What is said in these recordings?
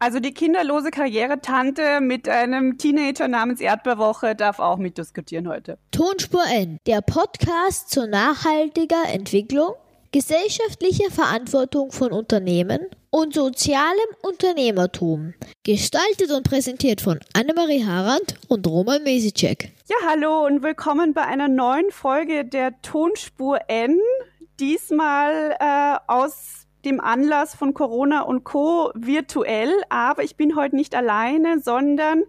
Also die kinderlose Karrieretante mit einem Teenager namens Erdbeerwoche darf auch mitdiskutieren heute. Tonspur N, der Podcast zur nachhaltiger Entwicklung, gesellschaftlicher Verantwortung von Unternehmen und sozialem Unternehmertum. Gestaltet und präsentiert von Annemarie Harand und Roman Mesicek. Ja, hallo und willkommen bei einer neuen Folge der Tonspur N. Diesmal äh, aus dem Anlass von Corona und Co. virtuell. Aber ich bin heute nicht alleine, sondern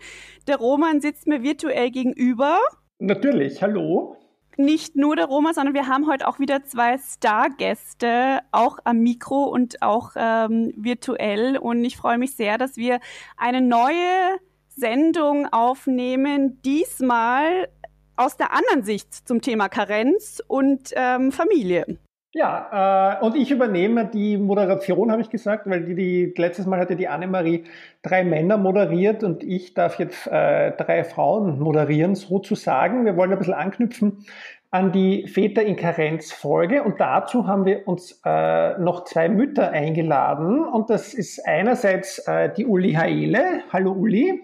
der Roman sitzt mir virtuell gegenüber. Natürlich, hallo. Nicht nur der Roman, sondern wir haben heute auch wieder zwei Stargäste, auch am Mikro und auch ähm, virtuell. Und ich freue mich sehr, dass wir eine neue Sendung aufnehmen, diesmal aus der anderen Sicht zum Thema Karenz und ähm, Familie. Ja, äh, und ich übernehme die Moderation, habe ich gesagt, weil die, die letztes Mal hatte die Annemarie drei Männer moderiert und ich darf jetzt äh, drei Frauen moderieren, sozusagen. Wir wollen ein bisschen anknüpfen an die Väter in Karenz Folge und dazu haben wir uns äh, noch zwei Mütter eingeladen und das ist einerseits äh, die Uli Haele. Hallo Uli.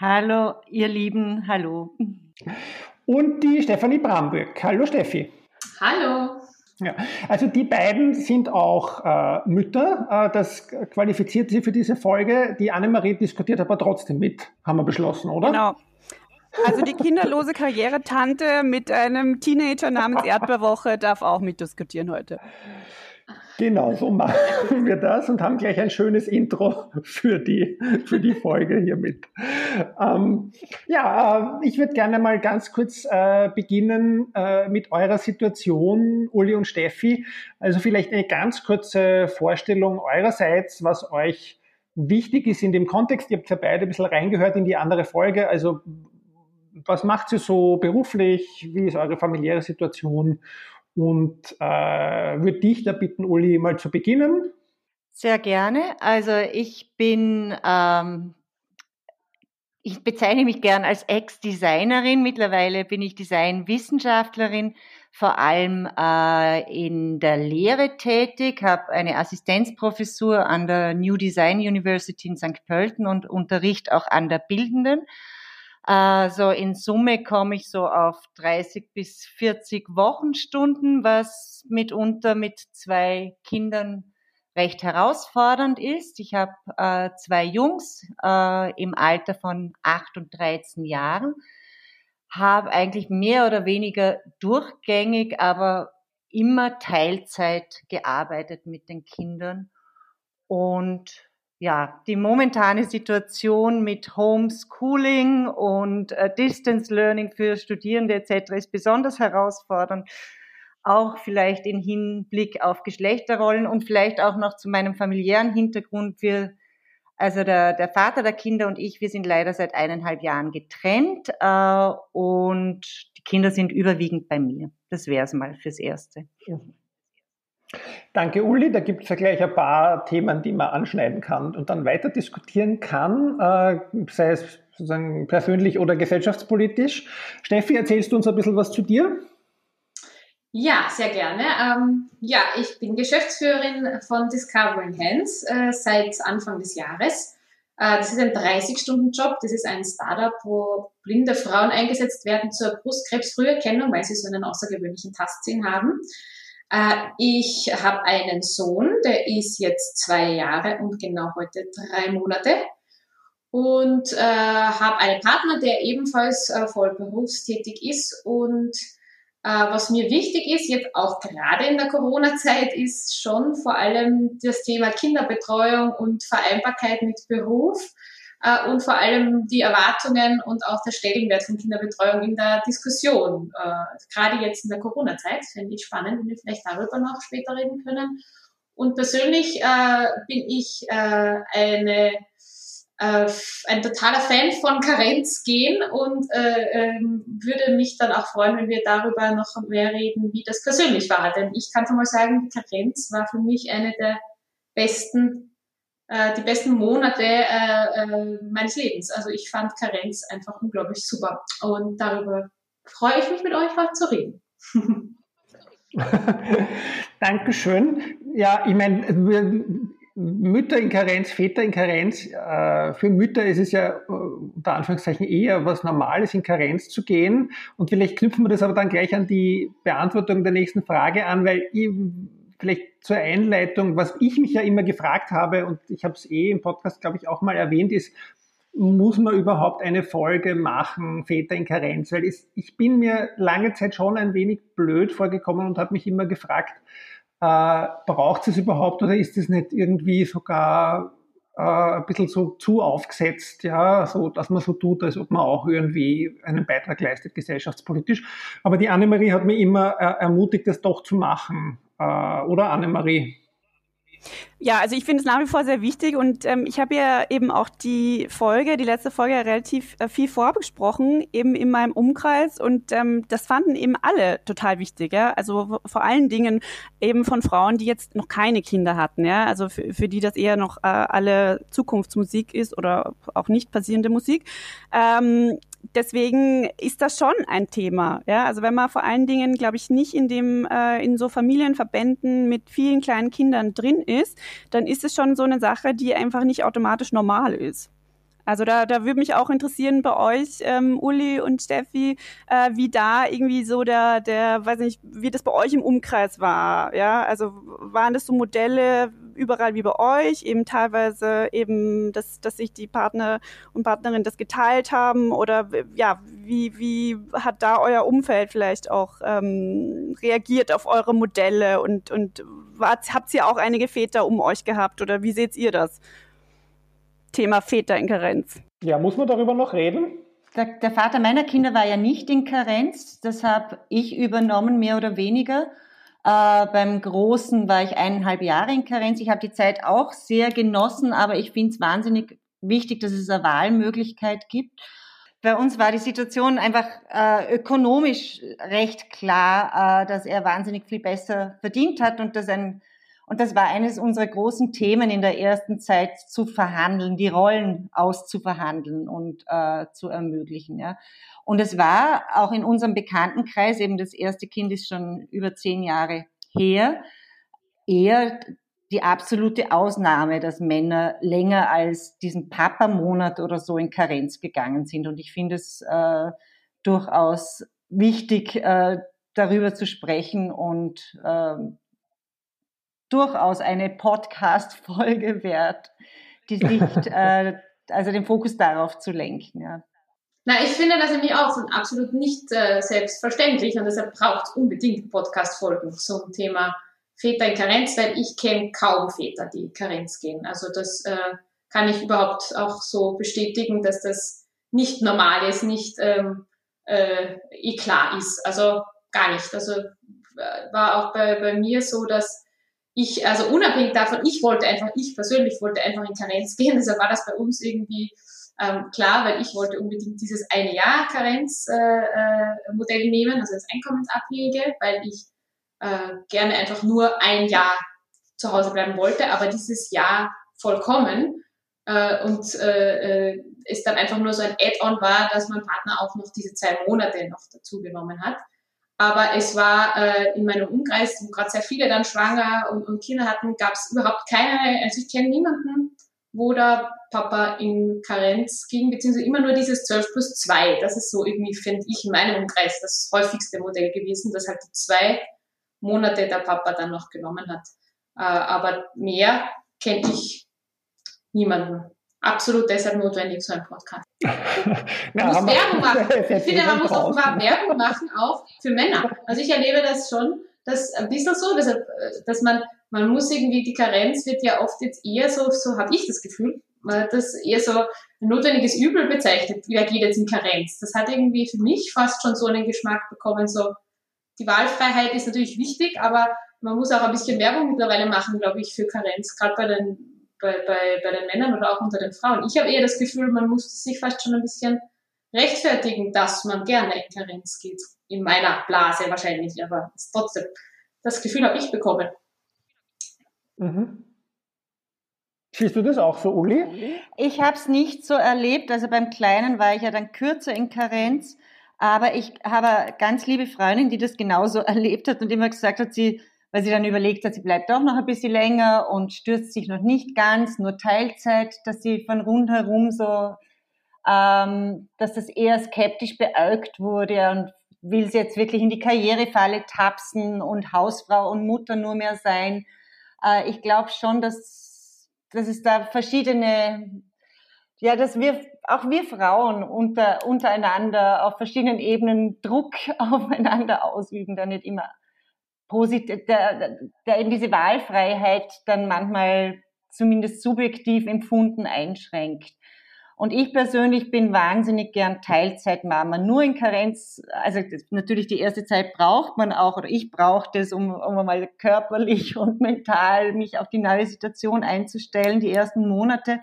Hallo ihr Lieben, hallo. Und die Stefanie Bramböck. Hallo Steffi. Hallo. Ja, also die beiden sind auch äh, Mütter. Äh, das qualifiziert sie für diese Folge. Die Annemarie diskutiert aber trotzdem mit, haben wir beschlossen, oder? Genau. Also die kinderlose Karrieretante mit einem Teenager namens Erdbeerwoche darf auch mitdiskutieren heute. Genau, so machen wir das und haben gleich ein schönes Intro für die, für die Folge hiermit. Ähm, ja, äh, ich würde gerne mal ganz kurz äh, beginnen äh, mit eurer Situation, Uli und Steffi. Also vielleicht eine ganz kurze Vorstellung eurerseits, was euch wichtig ist in dem Kontext. Ihr habt ja beide ein bisschen reingehört in die andere Folge. Also was macht ihr so beruflich? Wie ist eure familiäre Situation? Und äh, würde dich da bitten, Uli, mal zu beginnen. Sehr gerne. Also ich bin, ähm, ich bezeichne mich gern als Ex-Designerin. Mittlerweile bin ich Designwissenschaftlerin, vor allem äh, in der Lehre tätig, habe eine Assistenzprofessur an der New Design University in St. Pölten und unterrichte auch an der Bildenden. Also in Summe komme ich so auf 30 bis 40 Wochenstunden, was mitunter mit zwei Kindern recht herausfordernd ist. Ich habe äh, zwei Jungs äh, im Alter von 8 und 13 Jahren, habe eigentlich mehr oder weniger durchgängig, aber immer Teilzeit gearbeitet mit den Kindern und ja, die momentane Situation mit Homeschooling und äh, Distance Learning für Studierende etc. ist besonders herausfordernd. Auch vielleicht in Hinblick auf Geschlechterrollen und vielleicht auch noch zu meinem familiären Hintergrund. Wir, also der, der Vater der Kinder und ich, wir sind leider seit eineinhalb Jahren getrennt äh, und die Kinder sind überwiegend bei mir. Das wäre es mal fürs Erste. Ja. Danke, Uli. Da gibt es ja gleich ein paar Themen, die man anschneiden kann und dann weiter diskutieren kann, äh, sei es sozusagen persönlich oder gesellschaftspolitisch. Steffi, erzählst du uns ein bisschen was zu dir? Ja, sehr gerne. Ähm, ja, ich bin Geschäftsführerin von Discovering Hands äh, seit Anfang des Jahres. Äh, das ist ein 30-Stunden-Job. Das ist ein Startup, wo blinde Frauen eingesetzt werden zur Brustkrebsfrüherkennung, weil sie so einen außergewöhnlichen Tastsinn haben. Äh, ich habe einen Sohn, der ist jetzt zwei Jahre und genau heute drei Monate. Und äh, habe einen Partner, der ebenfalls äh, voll berufstätig ist. Und äh, was mir wichtig ist, jetzt auch gerade in der Corona-Zeit, ist schon vor allem das Thema Kinderbetreuung und Vereinbarkeit mit Beruf äh, und vor allem die Erwartungen und auch der Stellenwert von Kinderbetreuung in der Diskussion. Äh, gerade jetzt in der Corona-Zeit fände ich spannend, wenn wir vielleicht darüber noch später reden können. Und persönlich äh, bin ich äh, eine äh, ein totaler Fan von Karenz gehen und äh, ähm, würde mich dann auch freuen, wenn wir darüber noch mehr reden, wie das persönlich war. Denn ich kann schon mal sagen, Karenz war für mich eine der besten äh, die besten Monate äh, äh, meines Lebens. Also ich fand Karenz einfach unglaublich super. Und darüber freue ich mich mit euch heute zu reden. Dankeschön. Ja, ich meine, Mütter in Karenz, Väter in Karenz. Äh, für Mütter ist es ja äh, unter Anführungszeichen eher was Normales, in Karenz zu gehen. Und vielleicht knüpfen wir das aber dann gleich an die Beantwortung der nächsten Frage an, weil ich, vielleicht zur Einleitung, was ich mich ja immer gefragt habe, und ich habe es eh im Podcast, glaube ich, auch mal erwähnt, ist, muss man überhaupt eine Folge machen, Väter in Karenz? Weil ich bin mir lange Zeit schon ein wenig blöd vorgekommen und habe mich immer gefragt, äh, braucht es überhaupt oder ist es nicht irgendwie sogar äh, ein bisschen so zu aufgesetzt, ja, so, dass man so tut, als ob man auch irgendwie einen Beitrag leistet gesellschaftspolitisch. Aber die Annemarie hat mich immer äh, ermutigt, das doch zu machen. Äh, oder Annemarie? Ja, also ich finde es nach wie vor sehr wichtig und ähm, ich habe ja eben auch die Folge, die letzte Folge relativ äh, viel vorbesprochen, eben in meinem Umkreis und ähm, das fanden eben alle total wichtig, ja. Also vor allen Dingen eben von Frauen, die jetzt noch keine Kinder hatten, ja. Also für, für die das eher noch äh, alle Zukunftsmusik ist oder auch nicht passierende Musik. Ähm, deswegen ist das schon ein Thema. Ja? Also wenn man vor allen Dingen, glaube ich, nicht in dem äh, in so Familienverbänden mit vielen kleinen Kindern drin ist, dann ist es schon so eine Sache, die einfach nicht automatisch normal ist. Also da, da würde mich auch interessieren bei euch, ähm, Uli und Steffi, äh, wie da irgendwie so der, der, weiß nicht, wie das bei euch im Umkreis war. Ja, also waren das so Modelle überall wie bei euch, eben teilweise eben, dass, dass sich die Partner und Partnerin das geteilt haben oder ja, wie, wie hat da euer Umfeld vielleicht auch ähm, reagiert auf eure Modelle und, und wart, habt ihr auch einige Väter um euch gehabt oder wie seht ihr das? Thema Väter in Karenz. Ja, muss man darüber noch reden? Der, der, Vater meiner Kinder war ja nicht in Karenz, das habe ich übernommen, mehr oder weniger. Äh, beim Großen war ich eineinhalb Jahre in Karenz. Ich habe die Zeit auch sehr genossen, aber ich finde es wahnsinnig wichtig, dass es eine Wahlmöglichkeit gibt. Bei uns war die Situation einfach äh, ökonomisch recht klar, äh, dass er wahnsinnig viel besser verdient hat und dass ein und das war eines unserer großen Themen in der ersten Zeit zu verhandeln, die Rollen auszuverhandeln und äh, zu ermöglichen. Ja. Und es war auch in unserem Bekanntenkreis, eben das erste Kind ist schon über zehn Jahre her, eher die absolute Ausnahme, dass Männer länger als diesen Papa-Monat oder so in Karenz gegangen sind. Und ich finde es äh, durchaus wichtig, äh, darüber zu sprechen und äh, durchaus eine Podcast-Folge wert, die sich, äh, also den Fokus darauf zu lenken. Ja. Na, ich finde das nämlich auch so absolut nicht äh, selbstverständlich und deshalb braucht es unbedingt Podcast-Folgen zum Thema Väter in Karenz, weil ich kenne kaum Väter, die in Karenz gehen. Also das äh, kann ich überhaupt auch so bestätigen, dass das nicht normal ist, nicht ähm, äh, eh klar ist. Also gar nicht. Also äh, war auch bei, bei mir so, dass ich, also unabhängig davon, ich wollte einfach, ich persönlich wollte einfach in Karenz gehen, deshalb war das bei uns irgendwie ähm, klar, weil ich wollte unbedingt dieses eine Jahr Karenz-Modell äh, äh, nehmen, also das Einkommensabhängige, weil ich äh, gerne einfach nur ein Jahr zu Hause bleiben wollte, aber dieses Jahr vollkommen äh, und äh, äh, es dann einfach nur so ein Add-on war, dass mein Partner auch noch diese zwei Monate noch dazu genommen hat. Aber es war äh, in meinem Umkreis, wo gerade sehr viele dann schwanger und, und Kinder hatten, gab es überhaupt keine, also ich kenne niemanden, wo der Papa in Karenz ging, beziehungsweise immer nur dieses 12 plus 2. Das ist so irgendwie, finde ich, in meinem Umkreis das häufigste Modell gewesen, dass halt die zwei Monate der Papa dann noch genommen hat. Äh, aber mehr kenne ich niemanden absolut deshalb notwendig, so ein Podcast. Man muss Werbung machen. Ich finde, man muss auch mal Werbung machen, auch für Männer. Also ich erlebe das schon, dass ein bisschen so, dass, dass man, man muss irgendwie, die Karenz wird ja oft jetzt eher so, so habe ich das Gefühl, das eher so ein notwendiges Übel bezeichnet, wer geht jetzt in Karenz. Das hat irgendwie für mich fast schon so einen Geschmack bekommen, so, die Wahlfreiheit ist natürlich wichtig, aber man muss auch ein bisschen Werbung mittlerweile machen, glaube ich, für Karenz, gerade bei den bei, bei, bei den Männern oder auch unter den Frauen. Ich habe eher das Gefühl, man muss sich fast schon ein bisschen rechtfertigen, dass man gerne in Karenz geht. In meiner Blase wahrscheinlich, aber trotzdem. Das Gefühl habe ich bekommen. Mhm. Siehst du das auch so, Uli? Ich habe es nicht so erlebt. Also beim Kleinen war ich ja dann kürzer in Karenz. Aber ich habe eine ganz liebe Freundin, die das genauso erlebt hat und immer gesagt hat, sie weil sie dann überlegt hat, sie bleibt doch noch ein bisschen länger und stürzt sich noch nicht ganz, nur Teilzeit, dass sie von rundherum so, ähm, dass das eher skeptisch beäugt wurde und will sie jetzt wirklich in die Karrierefalle tapsen und Hausfrau und Mutter nur mehr sein. Äh, ich glaube schon, dass, dass es da verschiedene, ja, dass wir, auch wir Frauen unter, untereinander auf verschiedenen Ebenen Druck aufeinander ausüben, da nicht immer positiv, der, der in diese Wahlfreiheit dann manchmal zumindest subjektiv empfunden einschränkt. Und ich persönlich bin wahnsinnig gern Teilzeitmama. Nur in Karenz, also natürlich die erste Zeit braucht man auch, oder ich brauche das, um, um mal körperlich und mental mich auf die neue Situation einzustellen, die ersten Monate.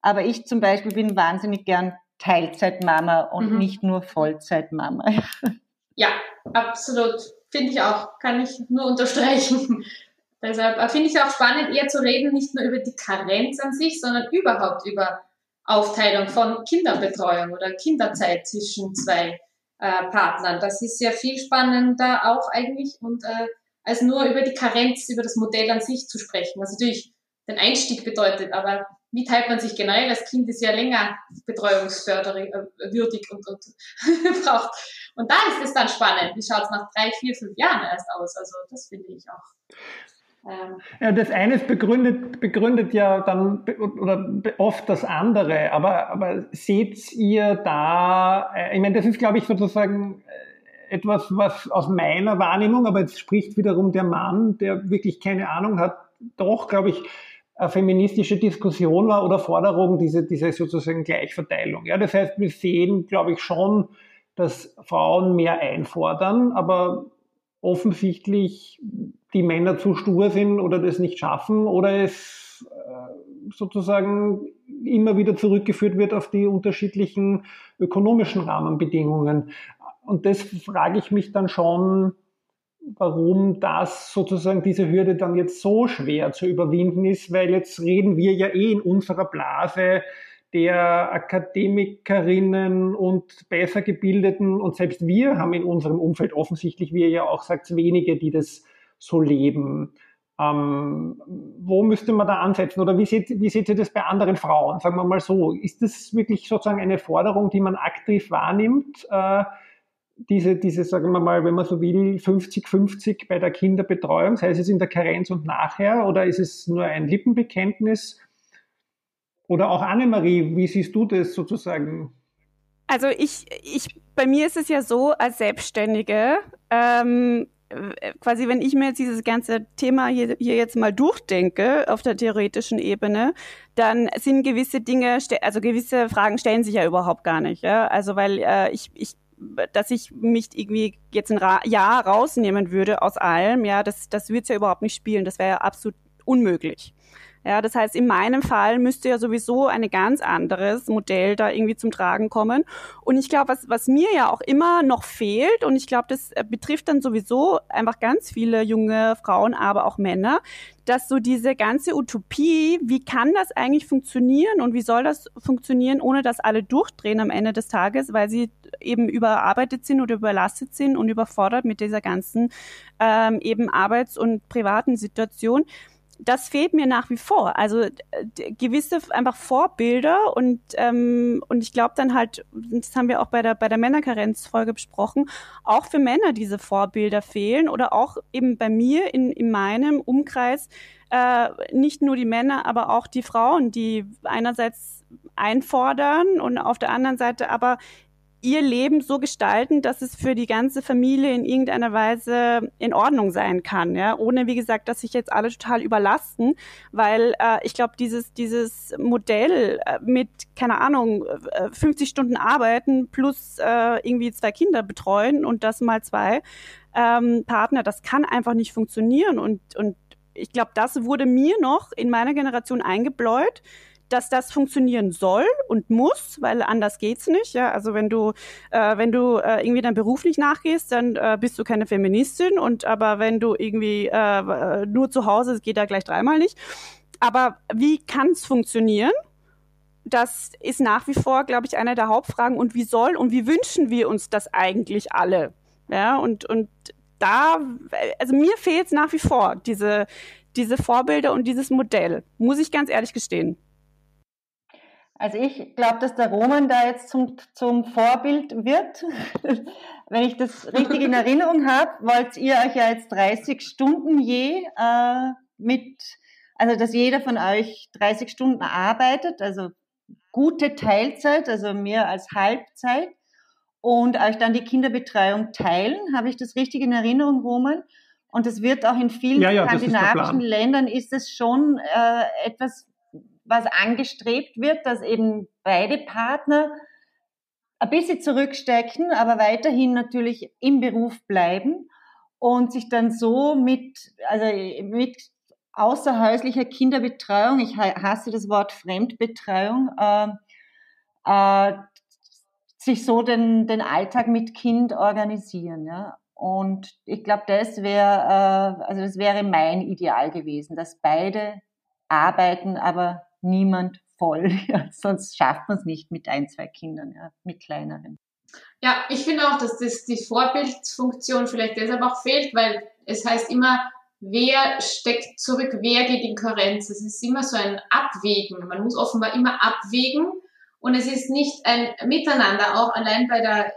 Aber ich zum Beispiel bin wahnsinnig gern Teilzeitmama und mhm. nicht nur Vollzeitmama. Ja, absolut. Finde ich auch. Kann ich nur unterstreichen. Deshalb äh, finde ich auch spannend, eher zu reden, nicht nur über die Karenz an sich, sondern überhaupt über Aufteilung von Kinderbetreuung oder Kinderzeit zwischen zwei äh, Partnern. Das ist ja viel spannender auch eigentlich und äh, als nur über die Karenz, über das Modell an sich zu sprechen, was natürlich den Einstieg bedeutet, aber wie teilt man sich generell? Das Kind ist ja länger betreuungsförderwürdig und, und braucht. Und da ist es dann spannend. Wie schaut es nach drei, vier, fünf Jahren erst aus? Also das finde ich auch. Ähm, ja, das eine begründet, begründet ja dann oder oft das andere, aber, aber seht ihr da, äh, ich meine, das ist, glaube ich, sozusagen äh, etwas, was aus meiner Wahrnehmung, aber jetzt spricht wiederum der Mann, der wirklich keine Ahnung hat, doch, glaube ich, eine feministische Diskussion war oder Forderung, diese, diese sozusagen Gleichverteilung. Ja, das heißt, wir sehen, glaube ich, schon, dass Frauen mehr einfordern, aber offensichtlich die Männer zu stur sind oder das nicht schaffen oder es äh, sozusagen immer wieder zurückgeführt wird auf die unterschiedlichen ökonomischen Rahmenbedingungen. Und das frage ich mich dann schon, warum das sozusagen diese Hürde dann jetzt so schwer zu überwinden ist, weil jetzt reden wir ja eh in unserer Blase der Akademikerinnen und besser gebildeten und selbst wir haben in unserem Umfeld offensichtlich, wie ihr ja auch sagt, wenige, die das so leben. Ähm, wo müsste man da ansetzen oder wie seht, wie seht ihr das bei anderen Frauen? Sagen wir mal so, ist das wirklich sozusagen eine Forderung, die man aktiv wahrnimmt? Äh, diese, diese, sagen wir mal, wenn man so will, 50-50 bei der Kinderbetreuung, sei es in der Karenz und nachher, oder ist es nur ein Lippenbekenntnis? Oder auch Annemarie, wie siehst du das sozusagen? Also ich, ich, bei mir ist es ja so, als Selbstständige, ähm, quasi, wenn ich mir jetzt dieses ganze Thema hier, hier jetzt mal durchdenke auf der theoretischen Ebene, dann sind gewisse Dinge, also gewisse Fragen stellen sich ja überhaupt gar nicht. Ja? Also weil äh, ich, ich dass ich mich irgendwie jetzt ein Ra Jahr rausnehmen würde aus allem, ja, das, das wird ja überhaupt nicht spielen. Das wäre ja absolut unmöglich. Ja, das heißt, in meinem Fall müsste ja sowieso ein ganz anderes Modell da irgendwie zum Tragen kommen. Und ich glaube, was, was mir ja auch immer noch fehlt, und ich glaube, das äh, betrifft dann sowieso einfach ganz viele junge Frauen, aber auch Männer, dass so diese ganze Utopie, wie kann das eigentlich funktionieren und wie soll das funktionieren, ohne dass alle durchdrehen am Ende des Tages, weil sie eben überarbeitet sind oder überlastet sind und überfordert mit dieser ganzen ähm, eben Arbeits- und privaten Situation das fehlt mir nach wie vor. Also gewisse einfach Vorbilder und ähm, und ich glaube dann halt, das haben wir auch bei der bei der Männerkarenzfolge besprochen, auch für Männer diese Vorbilder fehlen oder auch eben bei mir in in meinem Umkreis äh, nicht nur die Männer, aber auch die Frauen, die einerseits einfordern und auf der anderen Seite aber ihr Leben so gestalten, dass es für die ganze Familie in irgendeiner Weise in Ordnung sein kann, ja, ohne wie gesagt, dass sich jetzt alle total überlasten, weil äh, ich glaube, dieses dieses Modell äh, mit keine Ahnung 50 äh, Stunden arbeiten plus äh, irgendwie zwei Kinder betreuen und das mal zwei ähm, Partner, das kann einfach nicht funktionieren. Und und ich glaube, das wurde mir noch in meiner Generation eingebläut dass das funktionieren soll und muss, weil anders geht's nicht. Ja, also wenn du äh, wenn du äh, irgendwie deinem Beruf nicht nachgehst, dann äh, bist du keine Feministin. Und aber wenn du irgendwie äh, nur zu Hause, geht da gleich dreimal nicht. Aber wie kann es funktionieren? Das ist nach wie vor, glaube ich, eine der Hauptfragen. Und wie soll und wie wünschen wir uns das eigentlich alle? Ja, und und da, also mir fehlt es nach wie vor, diese, diese Vorbilder und dieses Modell, muss ich ganz ehrlich gestehen. Also ich glaube, dass der Roman da jetzt zum, zum Vorbild wird. Wenn ich das richtig in Erinnerung habe, wollt ihr euch ja jetzt 30 Stunden je äh, mit, also dass jeder von euch 30 Stunden arbeitet, also gute Teilzeit, also mehr als Halbzeit und euch dann die Kinderbetreuung teilen. Habe ich das richtig in Erinnerung, Roman? Und es wird auch in vielen ja, ja, skandinavischen ist Ländern ist es schon äh, etwas, was angestrebt wird, dass eben beide Partner ein bisschen zurückstecken, aber weiterhin natürlich im Beruf bleiben und sich dann so mit, also mit außerhäuslicher Kinderbetreuung, ich hasse das Wort Fremdbetreuung, äh, äh, sich so den, den Alltag mit Kind organisieren. Ja? Und ich glaube, das wäre, äh, also das wäre mein Ideal gewesen, dass beide arbeiten, aber niemand voll. Ja, sonst schafft man es nicht mit ein, zwei Kindern, ja, mit kleineren. Ja, ich finde auch, dass das die Vorbildfunktion vielleicht deshalb auch fehlt, weil es heißt immer, wer steckt zurück, wer geht in Kohärenz. Es ist immer so ein Abwägen. Man muss offenbar immer abwägen und es ist nicht ein Miteinander, auch allein bei der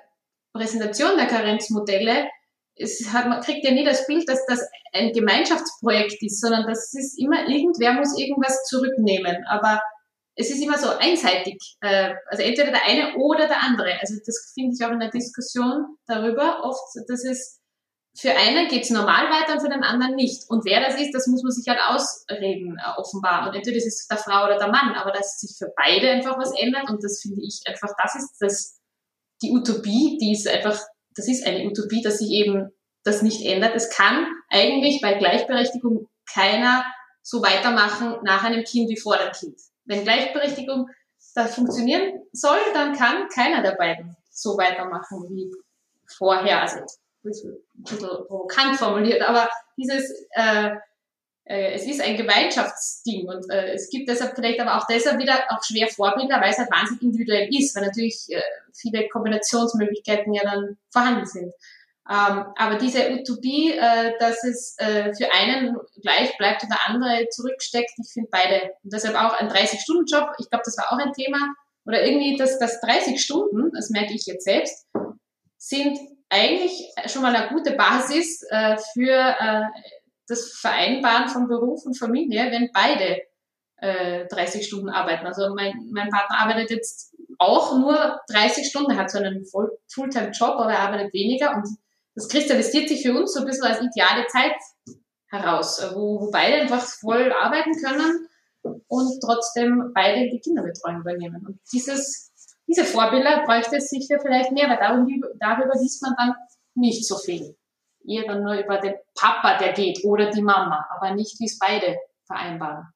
Präsentation der Karenzmodelle. Es hat, man kriegt ja nie das Bild, dass das ein Gemeinschaftsprojekt ist, sondern das ist immer, irgendwer muss irgendwas zurücknehmen. Aber es ist immer so einseitig. Äh, also entweder der eine oder der andere. Also das finde ich auch in der Diskussion darüber oft, dass es für einen geht es normal weiter und für den anderen nicht. Und wer das ist, das muss man sich halt ausreden, äh, offenbar. Und entweder ist es der Frau oder der Mann, aber dass sich für beide einfach was ändert und das finde ich einfach, das ist das, die Utopie, die ist einfach, das ist eine Utopie, dass sich eben das nicht ändert. Es kann eigentlich bei Gleichberechtigung keiner so weitermachen nach einem Kind wie vor dem Kind. Wenn Gleichberechtigung da funktionieren soll, dann kann keiner der beiden so weitermachen wie vorher. Also ein bisschen provokant formuliert, aber dieses, äh, äh, es ist ein Gemeinschaftsding und äh, es gibt deshalb vielleicht aber auch deshalb wieder auch schwer Vorbilder, weil es halt wahnsinnig individuell ist, weil natürlich äh, viele Kombinationsmöglichkeiten ja dann vorhanden sind. Ähm, aber diese Utopie, äh, dass es äh, für einen gleich bleibt und der andere zurücksteckt, ich finde beide. Und deshalb auch ein 30-Stunden-Job, ich glaube, das war auch ein Thema. Oder irgendwie, dass das 30 Stunden, das merke ich jetzt selbst, sind eigentlich schon mal eine gute Basis äh, für äh, das Vereinbaren von Beruf und Familie, wenn beide äh, 30 Stunden arbeiten. Also mein, mein Partner arbeitet jetzt auch nur 30 Stunden, er hat so einen Fulltime-Job, aber er arbeitet weniger und das kristallisiert sich für uns so ein bisschen als ideale Zeit heraus, wo, wo beide einfach voll arbeiten können und trotzdem beide die Kinderbetreuung übernehmen. Und dieses diese Vorbilder bräuchte es sicher vielleicht mehr, weil darüber, darüber liest man dann nicht so viel. Eher dann nur über den Papa, der geht, oder die Mama, aber nicht, wie es beide vereinbaren.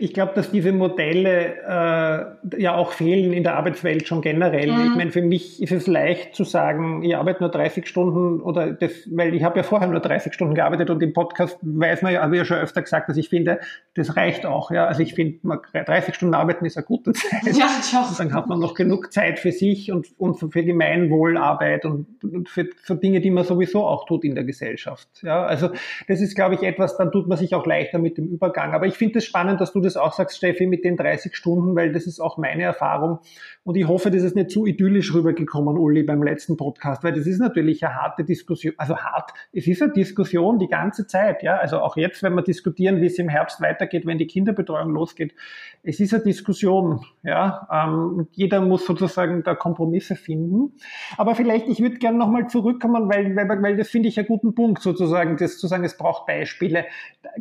Ich glaube, dass diese Modelle äh, ja auch fehlen in der Arbeitswelt schon generell. Mhm. Ich meine, für mich ist es leicht zu sagen, ich arbeite nur 30 Stunden oder das, weil ich habe ja vorher nur 30 Stunden gearbeitet und im Podcast weiß man ja, habe ich ja schon öfter gesagt, dass ich finde, das reicht auch. Ja, also ich finde, 30 Stunden arbeiten ist eine gute Zeit. Ja, ja. Und dann hat man noch genug Zeit für sich und, und für Gemeinwohlarbeit und, und für, für Dinge, die man sowieso auch tut in der Gesellschaft. Ja, also das ist, glaube ich, etwas, dann tut man sich auch leichter mit dem Übergang. Aber ich finde es spannend, dass du das auch sagst, Steffi, mit den 30 Stunden, weil das ist auch meine Erfahrung. Und ich hoffe, das ist nicht zu idyllisch rübergekommen, Uli, beim letzten Podcast, weil das ist natürlich eine harte Diskussion. Also hart, es ist eine Diskussion die ganze Zeit. Ja, also auch jetzt, wenn wir diskutieren, wie es im Herbst weitergeht, wenn die Kinderbetreuung losgeht, es ist eine Diskussion. Ja, ähm, jeder muss sozusagen da Kompromisse finden. Aber vielleicht, ich würde gerne nochmal zurückkommen, weil, weil, weil das finde ich einen guten Punkt sozusagen, das zu sagen, es braucht Beispiele.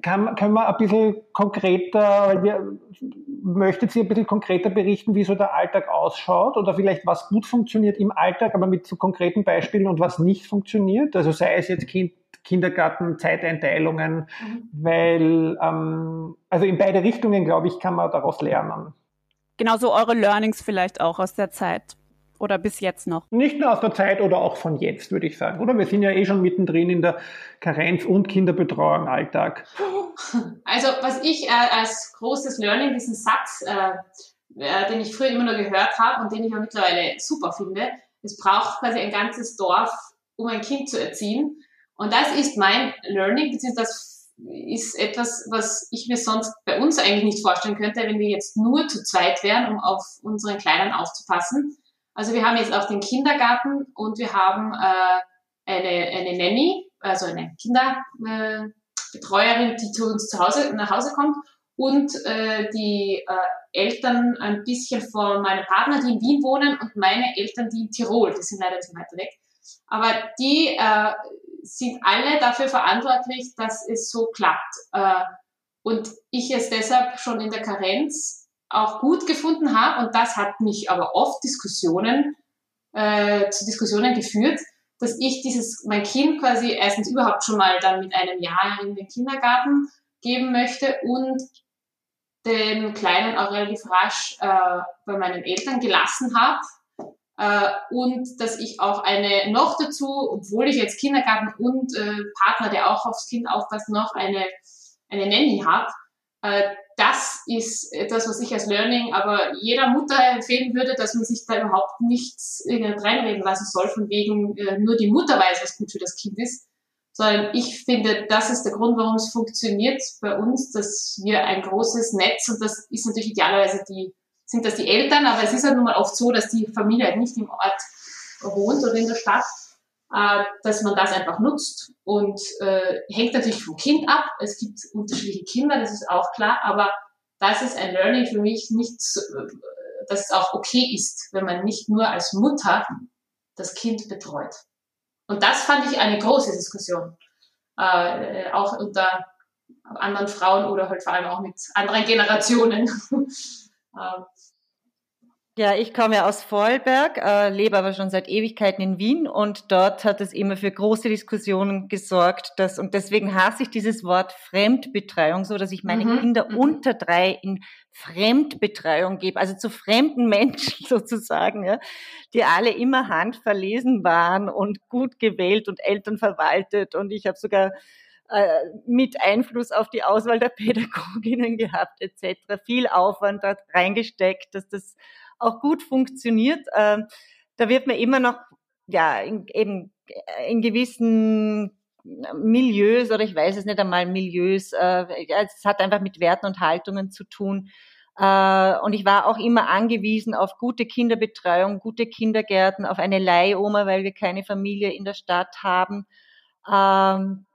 Kann, können wir ein bisschen konkret konkreter, weil wir, möchtet Sie ein bisschen konkreter berichten, wie so der Alltag ausschaut oder vielleicht was gut funktioniert im Alltag, aber mit so konkreten Beispielen und was nicht funktioniert? Also sei es jetzt kind, Kindergarten, Zeiteinteilungen, mhm. weil, ähm, also in beide Richtungen, glaube ich, kann man daraus lernen. Genau so eure Learnings vielleicht auch aus der Zeit. Oder bis jetzt noch? Nicht nur aus der Zeit oder auch von jetzt, würde ich sagen. Oder wir sind ja eh schon mittendrin in der Karenz- und Kinderbetreuung Alltag. Also was ich äh, als großes Learning, diesen Satz, äh, äh, den ich früher immer nur gehört habe und den ich auch mittlerweile super finde, es braucht quasi ein ganzes Dorf, um ein Kind zu erziehen. Und das ist mein Learning, beziehungsweise das ist etwas, was ich mir sonst bei uns eigentlich nicht vorstellen könnte, wenn wir jetzt nur zu zweit wären, um auf unseren Kleinen aufzupassen. Also wir haben jetzt auch den Kindergarten und wir haben äh, eine, eine Nanny, also eine Kinderbetreuerin, die zu uns zu Hause, nach Hause kommt und äh, die äh, Eltern ein bisschen von meinem Partner, die in Wien wohnen und meine Eltern, die in Tirol, die sind leider bisschen weiter weg. Aber die äh, sind alle dafür verantwortlich, dass es so klappt. Äh, und ich es deshalb schon in der Karenz auch gut gefunden habe und das hat mich aber oft Diskussionen äh, zu Diskussionen geführt, dass ich dieses mein Kind quasi erstens überhaupt schon mal dann mit einem Jahr in den Kindergarten geben möchte und den Kleinen auch relativ rasch äh, bei meinen Eltern gelassen habe. Äh, und dass ich auch eine noch dazu, obwohl ich jetzt Kindergarten und äh, Partner, der auch aufs Kind aufpasst, noch eine, eine Nanny habe. Äh, das ist etwas, was ich als Learning aber jeder Mutter empfehlen würde, dass man sich da überhaupt nichts reinreden lassen soll, von wegen äh, nur die Mutter weiß, was gut für das Kind ist sondern ich finde, das ist der Grund, warum es funktioniert bei uns, dass wir ein großes Netz und das ist natürlich idealerweise die, sind das die Eltern, aber es ist halt nun mal oft so, dass die Familie halt nicht im Ort wohnt oder in der Stadt, äh, dass man das einfach nutzt und äh, hängt natürlich vom Kind ab. Es gibt unterschiedliche Kinder, das ist auch klar, aber das ist ein Learning für mich nicht, äh, dass es auch okay ist, wenn man nicht nur als Mutter das Kind betreut. Und das fand ich eine große Diskussion, äh, auch unter anderen Frauen oder halt vor allem auch mit anderen Generationen. Ähm, ja, ich komme ja aus Vorarlberg, äh, lebe aber schon seit Ewigkeiten in Wien und dort hat es immer für große Diskussionen gesorgt, dass, und deswegen hasse ich dieses Wort Fremdbetreuung so, dass ich meine mhm. Kinder mhm. unter drei in Fremdbetreuung gebe, also zu fremden Menschen sozusagen, ja, die alle immer handverlesen waren und gut gewählt und Eltern verwaltet und ich habe sogar äh, mit Einfluss auf die Auswahl der Pädagoginnen gehabt etc. Viel Aufwand dort reingesteckt, dass das auch gut funktioniert. Äh, da wird man immer noch, ja, in, eben in gewissen Milieus oder ich weiß es nicht einmal Milieus, äh, es hat einfach mit Werten und Haltungen zu tun. Äh, und ich war auch immer angewiesen auf gute Kinderbetreuung, gute Kindergärten, auf eine Leihoma, weil wir keine Familie in der Stadt haben. Ähm,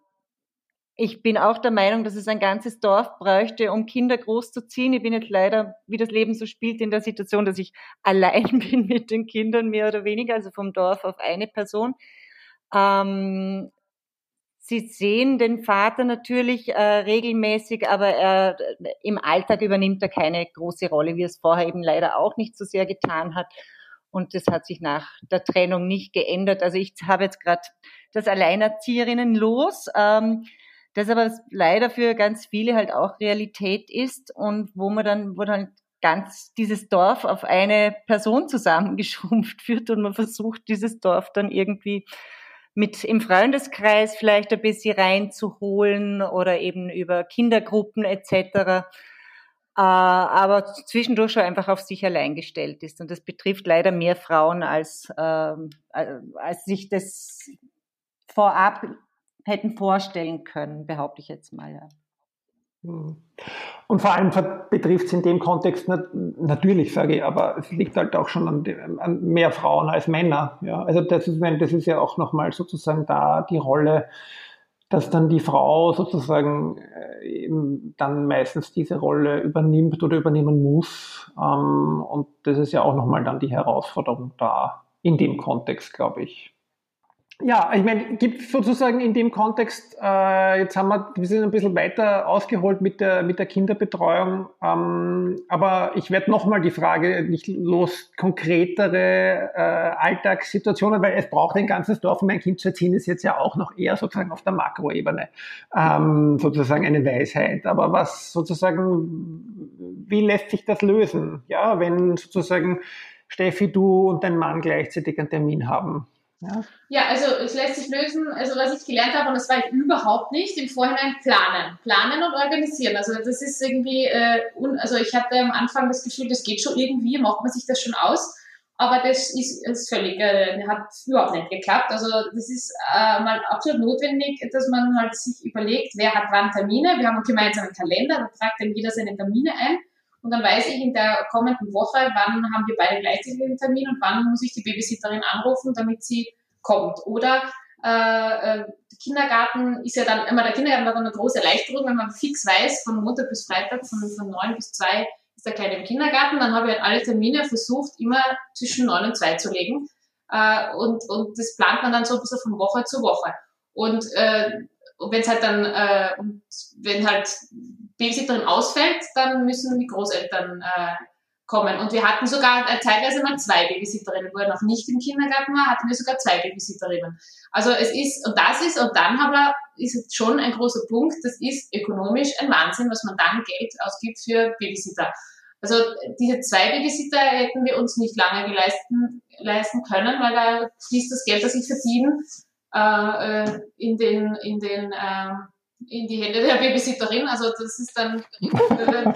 ich bin auch der Meinung, dass es ein ganzes Dorf bräuchte, um Kinder großzuziehen. Ich bin jetzt leider, wie das Leben so spielt, in der Situation, dass ich allein bin mit den Kindern, mehr oder weniger, also vom Dorf auf eine Person. Ähm, Sie sehen den Vater natürlich äh, regelmäßig, aber er, im Alltag übernimmt er keine große Rolle, wie es vorher eben leider auch nicht so sehr getan hat. Und das hat sich nach der Trennung nicht geändert. Also ich habe jetzt gerade das Alleinerzieherinnen los. Ähm, das aber leider für ganz viele halt auch Realität ist und wo man dann, wo dann ganz dieses Dorf auf eine Person zusammengeschrumpft wird und man versucht, dieses Dorf dann irgendwie mit im Freundeskreis vielleicht ein bisschen reinzuholen oder eben über Kindergruppen etc. Äh, aber zwischendurch schon einfach auf sich allein gestellt ist. Und das betrifft leider mehr Frauen, als, ähm, als sich das vorab hätten vorstellen können, behaupte ich jetzt mal. Ja. Hm. Und vor allem betrifft es in dem Kontext natürlich, sage ich, aber es liegt halt auch schon an, an mehr Frauen als Männer. Ja? Also das ist, das ist ja auch nochmal sozusagen da die Rolle, dass dann die Frau sozusagen äh, dann meistens diese Rolle übernimmt oder übernehmen muss. Ähm, und das ist ja auch nochmal dann die Herausforderung da in dem Kontext, glaube ich. Ja, ich meine, gibt sozusagen in dem Kontext, äh, jetzt haben wir, wir sind ein bisschen weiter ausgeholt mit der, mit der Kinderbetreuung, ähm, aber ich werde nochmal die Frage nicht los, konkretere äh, Alltagssituationen, weil es braucht ein ganzes Dorf, um ein Kind zu erziehen, ist jetzt ja auch noch eher sozusagen auf der Makroebene, ähm, sozusagen eine Weisheit. Aber was sozusagen, wie lässt sich das lösen? Ja, wenn sozusagen Steffi, du und dein Mann gleichzeitig einen Termin haben. Ja. ja, also es lässt sich lösen, also was ich gelernt habe, und das war ich überhaupt nicht, im Vorhinein planen. Planen und organisieren. Also das ist irgendwie, äh, un, also ich hatte am Anfang das Gefühl, das geht schon irgendwie, macht man sich das schon aus. aber das ist, ist völlig, äh, hat überhaupt nicht geklappt. Also das ist äh, mal absolut notwendig, dass man halt sich überlegt, wer hat wann Termine. Wir haben einen gemeinsamen Kalender, da tragt dann jeder seine Termine ein. Und dann weiß ich in der kommenden Woche, wann haben wir beide gleichzeitig den Termin und wann muss ich die Babysitterin anrufen, damit sie kommt. Oder äh, äh, Kindergarten ist ja dann immer, der Kindergarten hat dann eine große Erleichterung, wenn man fix weiß, von Montag bis Freitag, von, von bis zwei ist der Kleine im Kindergarten, dann habe ich halt alle Termine versucht, immer zwischen neun und zwei zu legen. Äh, und, und das plant man dann so ein bisschen von Woche zu Woche. Und äh, wenn es halt dann, äh, wenn halt Babysitterin ausfällt, dann müssen die Großeltern äh, kommen. Und wir hatten sogar äh, teilweise mal zwei Babysitterinnen, wo er noch nicht im Kindergarten war, hatten wir sogar zwei Babysitterinnen. Also es ist, und das ist, und dann aber ist schon ein großer Punkt, das ist ökonomisch ein Wahnsinn, was man dann Geld ausgibt für Babysitter. Also diese zwei Babysitter hätten wir uns nicht lange geleisten, leisten können, weil da fließt das Geld, das ich verdiene, äh, in den, in den äh, in die Hände der Babysitterin. Also das ist dann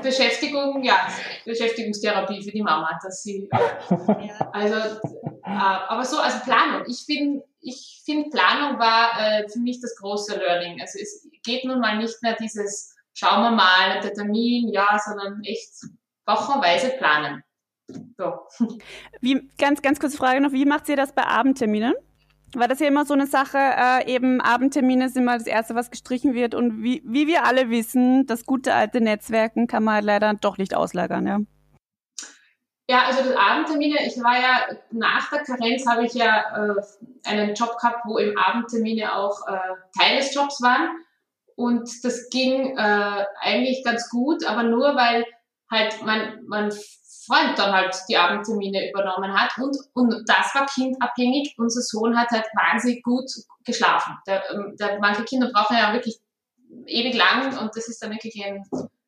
Beschäftigung, ja, Beschäftigungstherapie für die Mama, dass sie, äh, also, äh, aber so, also Planung. Ich bin, ich finde Planung war äh, für mich das große Learning. Also es geht nun mal nicht mehr dieses, schauen wir mal, der Termin, ja, sondern echt wochenweise planen. So. Wie, ganz, ganz kurze Frage noch, wie macht ihr das bei Abendterminen? Weil das ja immer so eine Sache, äh, eben Abendtermine sind mal das Erste, was gestrichen wird. Und wie, wie wir alle wissen, das gute alte Netzwerken kann man leider doch nicht auslagern, ja. Ja, also das Abendtermine, ich war ja, nach der Karenz habe ich ja äh, einen Job gehabt, wo eben Abendtermine auch äh, Teil des Jobs waren. Und das ging äh, eigentlich ganz gut, aber nur weil halt man, man Freund dann halt die Abendtermine übernommen hat und, und das war kindabhängig. Unser Sohn hat halt wahnsinnig gut geschlafen. Der, ähm, der, manche Kinder brauchen ja wirklich ewig lang und das ist dann wirklich ein,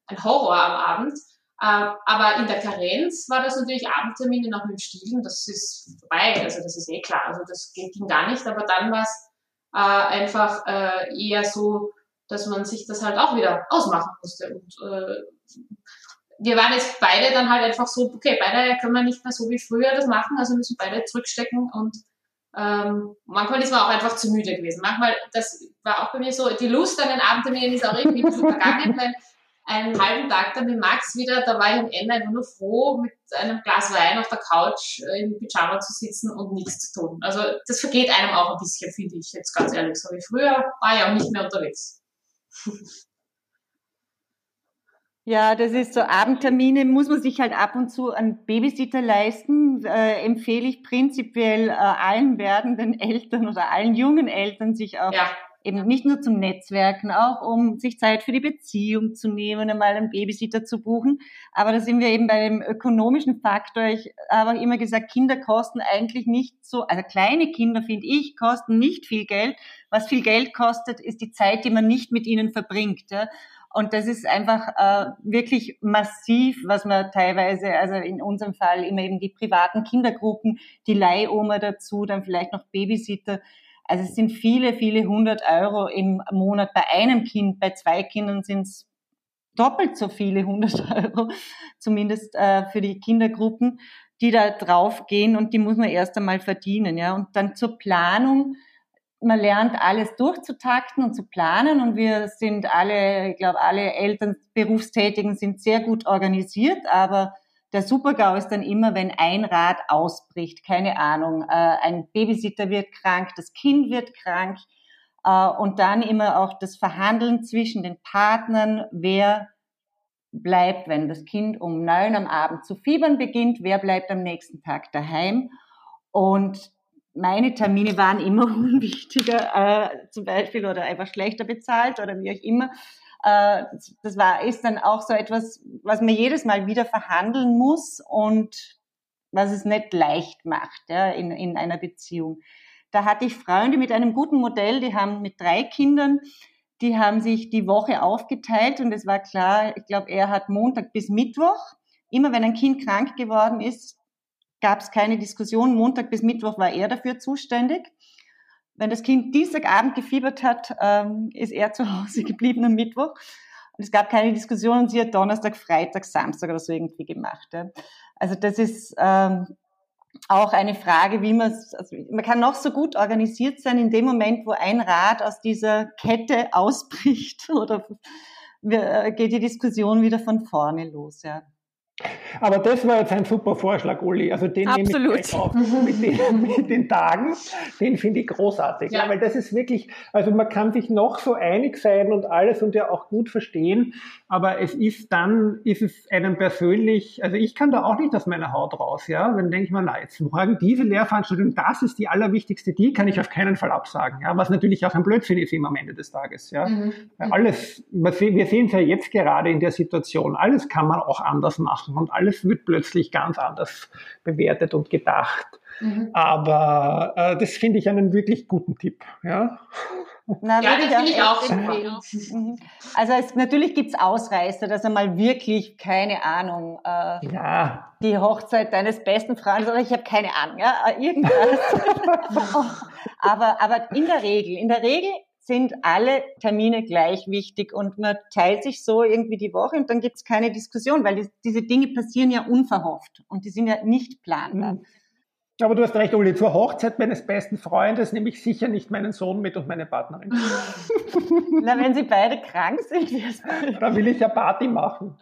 ein Horror am Abend. Äh, aber in der Karenz war das natürlich Abendtermine noch mit dem Stillen, das ist vorbei, also das ist eh klar, also das ging gar nicht, aber dann war es äh, einfach äh, eher so, dass man sich das halt auch wieder ausmachen musste und äh, wir waren jetzt beide dann halt einfach so, okay, beide können wir nicht mehr so wie früher das machen, also müssen beide zurückstecken und ähm, manchmal ist man auch einfach zu müde gewesen. Manchmal, das war auch bei mir so, die Lust an den Abendterminen ist auch irgendwie vergangen, weil einen halben Tag dann mit Max wieder, da war ich am Ende einfach nur froh, mit einem Glas Wein auf der Couch äh, im Pyjama zu sitzen und nichts zu tun. Also das vergeht einem auch ein bisschen, finde ich jetzt ganz ehrlich. So wie früher war ich auch nicht mehr unterwegs. Ja, das ist so. Abendtermine muss man sich halt ab und zu an Babysitter leisten. Äh, empfehle ich prinzipiell äh, allen werdenden Eltern oder allen jungen Eltern, sich auch ja. eben nicht nur zum Netzwerken, auch um sich Zeit für die Beziehung zu nehmen, einmal einen Babysitter zu buchen. Aber da sind wir eben bei dem ökonomischen Faktor. Ich habe auch immer gesagt, Kinder kosten eigentlich nicht so, also kleine Kinder, finde ich, kosten nicht viel Geld. Was viel Geld kostet, ist die Zeit, die man nicht mit ihnen verbringt. Ja? Und das ist einfach äh, wirklich massiv, was man teilweise, also in unserem Fall immer eben die privaten Kindergruppen, die Leihoma dazu, dann vielleicht noch Babysitter. Also es sind viele, viele hundert Euro im Monat bei einem Kind, bei zwei Kindern sind es doppelt so viele hundert Euro, zumindest äh, für die Kindergruppen, die da draufgehen und die muss man erst einmal verdienen. Ja. Und dann zur Planung man lernt alles durchzutakten und zu planen. Und wir sind alle, ich glaube, alle Eltern, Berufstätigen sind sehr gut organisiert, aber der Supergau ist dann immer, wenn ein Rad ausbricht, keine Ahnung, äh, ein Babysitter wird krank, das Kind wird krank äh, und dann immer auch das Verhandeln zwischen den Partnern, wer bleibt, wenn das Kind um neun am Abend zu fiebern beginnt, wer bleibt am nächsten Tag daheim. Und meine Termine waren immer unwichtiger, äh, zum Beispiel, oder einfach schlechter bezahlt oder wie auch immer. Äh, das war, ist dann auch so etwas, was man jedes Mal wieder verhandeln muss und was es nicht leicht macht ja, in, in einer Beziehung. Da hatte ich Freunde mit einem guten Modell, die haben mit drei Kindern, die haben sich die Woche aufgeteilt und es war klar, ich glaube, er hat Montag bis Mittwoch. Immer wenn ein Kind krank geworden ist, gab es keine Diskussion. Montag bis Mittwoch war er dafür zuständig. Wenn das Kind Dienstagabend gefiebert hat, ähm, ist er zu Hause geblieben am Mittwoch. Und es gab keine Diskussion und sie hat Donnerstag, Freitag, Samstag oder so irgendwie gemacht. Ja. Also das ist, ähm, auch eine Frage, wie man also man kann noch so gut organisiert sein in dem Moment, wo ein Rad aus dieser Kette ausbricht oder äh, geht die Diskussion wieder von vorne los, ja. Aber das war jetzt ein super Vorschlag, Uli. Also den Absolut. nehme ich auch mit den, mit den Tagen. Den finde ich großartig. Ja. ja. weil das ist wirklich, also man kann sich noch so einig sein und alles und ja auch gut verstehen, aber es ist dann, ist es einem persönlich, also ich kann da auch nicht aus meiner Haut raus, ja. Dann denke ich mir, na, jetzt morgen diese Lehrveranstaltung, das ist die allerwichtigste, die kann ich auf keinen Fall absagen, ja. Was natürlich auch ein Blödsinn ist immer am Ende des Tages, ja. Mhm. Alles, wir sehen es ja jetzt gerade in der Situation, alles kann man auch anders machen machen und alles wird plötzlich ganz anders bewertet und gedacht. Mhm. Aber äh, das finde ich einen wirklich guten Tipp. Ja, Na, ja das finde ich auch empfehlen. Mhm. Also es, natürlich gibt es Ausreißer, dass einmal wirklich, keine Ahnung, äh, ja. die Hochzeit deines besten Freundes, oder ich habe keine Ahnung, ja, äh, irgendwas. aber, aber in der Regel, in der Regel sind alle Termine gleich wichtig und man teilt sich so irgendwie die Woche und dann gibt es keine Diskussion, weil die, diese Dinge passieren ja unverhofft und die sind ja nicht planbar. Mhm. Aber du hast recht, Uli, zur Hochzeit meines besten Freundes nehme ich sicher nicht meinen Sohn mit und meine Partnerin. Na, wenn sie beide krank sind. Da will ich ja Party machen.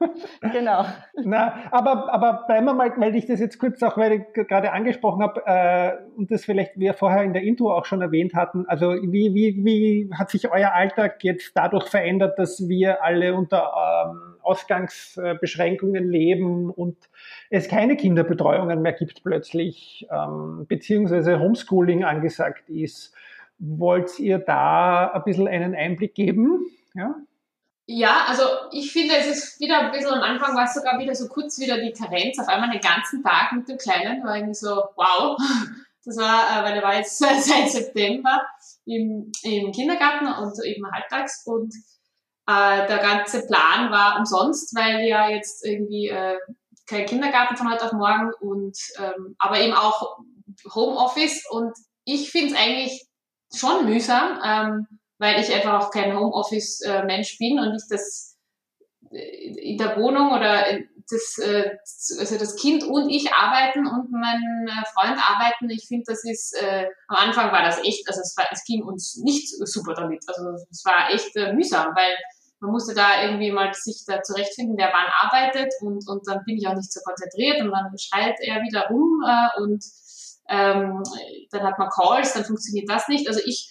genau. Na, aber, aber bleiben wir mal, weil ich das jetzt kurz auch, weil ich gerade angesprochen habe, äh, und das vielleicht wir vorher in der Intro auch schon erwähnt hatten, also wie, wie, wie hat sich euer Alltag jetzt dadurch verändert, dass wir alle unter ähm, Ausgangsbeschränkungen leben und es keine Kinderbetreuungen mehr gibt plötzlich, ähm, beziehungsweise Homeschooling angesagt ist. Wollt ihr da ein bisschen einen Einblick geben? Ja? Ja, also ich finde, es ist wieder ein bisschen am Anfang war es sogar wieder so kurz wieder die Karenz, auf einmal den ganzen Tag mit dem Kleinen, war irgendwie so, wow. Das war, äh, weil er war jetzt seit September im, im Kindergarten und eben halbtags und äh, der ganze Plan war umsonst, weil ja jetzt irgendwie äh, kein Kindergarten von heute auf morgen und ähm, aber eben auch Homeoffice und ich finde es eigentlich schon mühsam. Ähm, weil ich einfach auch kein Homeoffice-Mensch bin und ich das äh, in der Wohnung oder das, äh, also das Kind und ich arbeiten und mein äh, Freund arbeiten. Ich finde, das ist, äh, am Anfang war das echt, also es, war, es ging uns nicht super damit. Also es war echt äh, mühsam, weil man musste da irgendwie mal sich da zurechtfinden, wer wann arbeitet und, und dann bin ich auch nicht so konzentriert und dann schreit er wieder rum äh, und ähm, dann hat man Calls, dann funktioniert das nicht. Also ich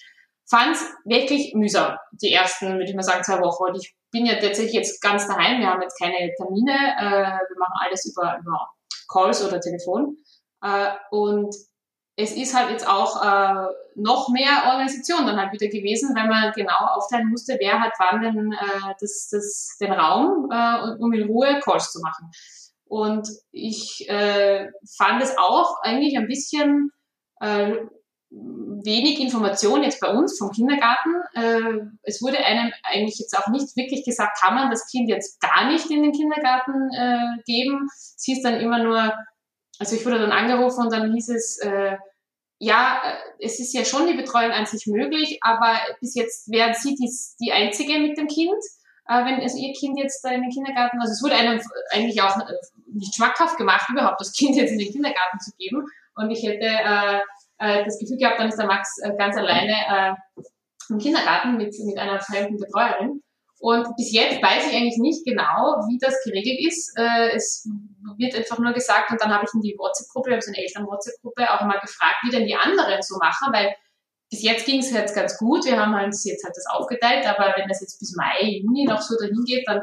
fand es wirklich mühsam, die ersten, würde ich mal sagen, zwei Wochen. Und ich bin ja tatsächlich jetzt ganz daheim. Wir haben jetzt keine Termine. Äh, wir machen alles über, über Calls oder Telefon. Äh, und es ist halt jetzt auch äh, noch mehr Organisation dann halt wieder gewesen, weil man genau aufteilen musste, wer hat wann denn äh, das, das, den Raum, äh, um in Ruhe Calls zu machen. Und ich äh, fand es auch eigentlich ein bisschen äh, wenig Information jetzt bei uns vom Kindergarten. Äh, es wurde einem eigentlich jetzt auch nicht wirklich gesagt, kann man das Kind jetzt gar nicht in den Kindergarten äh, geben. Es hieß dann immer nur, also ich wurde dann angerufen und dann hieß es, äh, ja, es ist ja schon die Betreuung an sich möglich, aber bis jetzt wären Sie die, die Einzige mit dem Kind, wenn also Ihr Kind jetzt da in den Kindergarten, also es wurde einem eigentlich auch nicht schmackhaft gemacht, überhaupt das Kind jetzt in den Kindergarten zu geben. Und ich hätte äh, das Gefühl gehabt, dann ist der Max äh, ganz alleine äh, im Kindergarten mit, mit einer fremden Betreuerin. Und bis jetzt weiß ich eigentlich nicht genau, wie das geregelt ist. Es wird einfach nur gesagt, und dann habe ich in die WhatsApp-Gruppe, wir haben so eine Eltern-WhatsApp-Gruppe, auch mal gefragt, wie denn die anderen so machen, weil bis jetzt ging es jetzt ganz gut. Wir haben uns jetzt halt das aufgeteilt, aber wenn das jetzt bis Mai, Juni noch so dahin geht, dann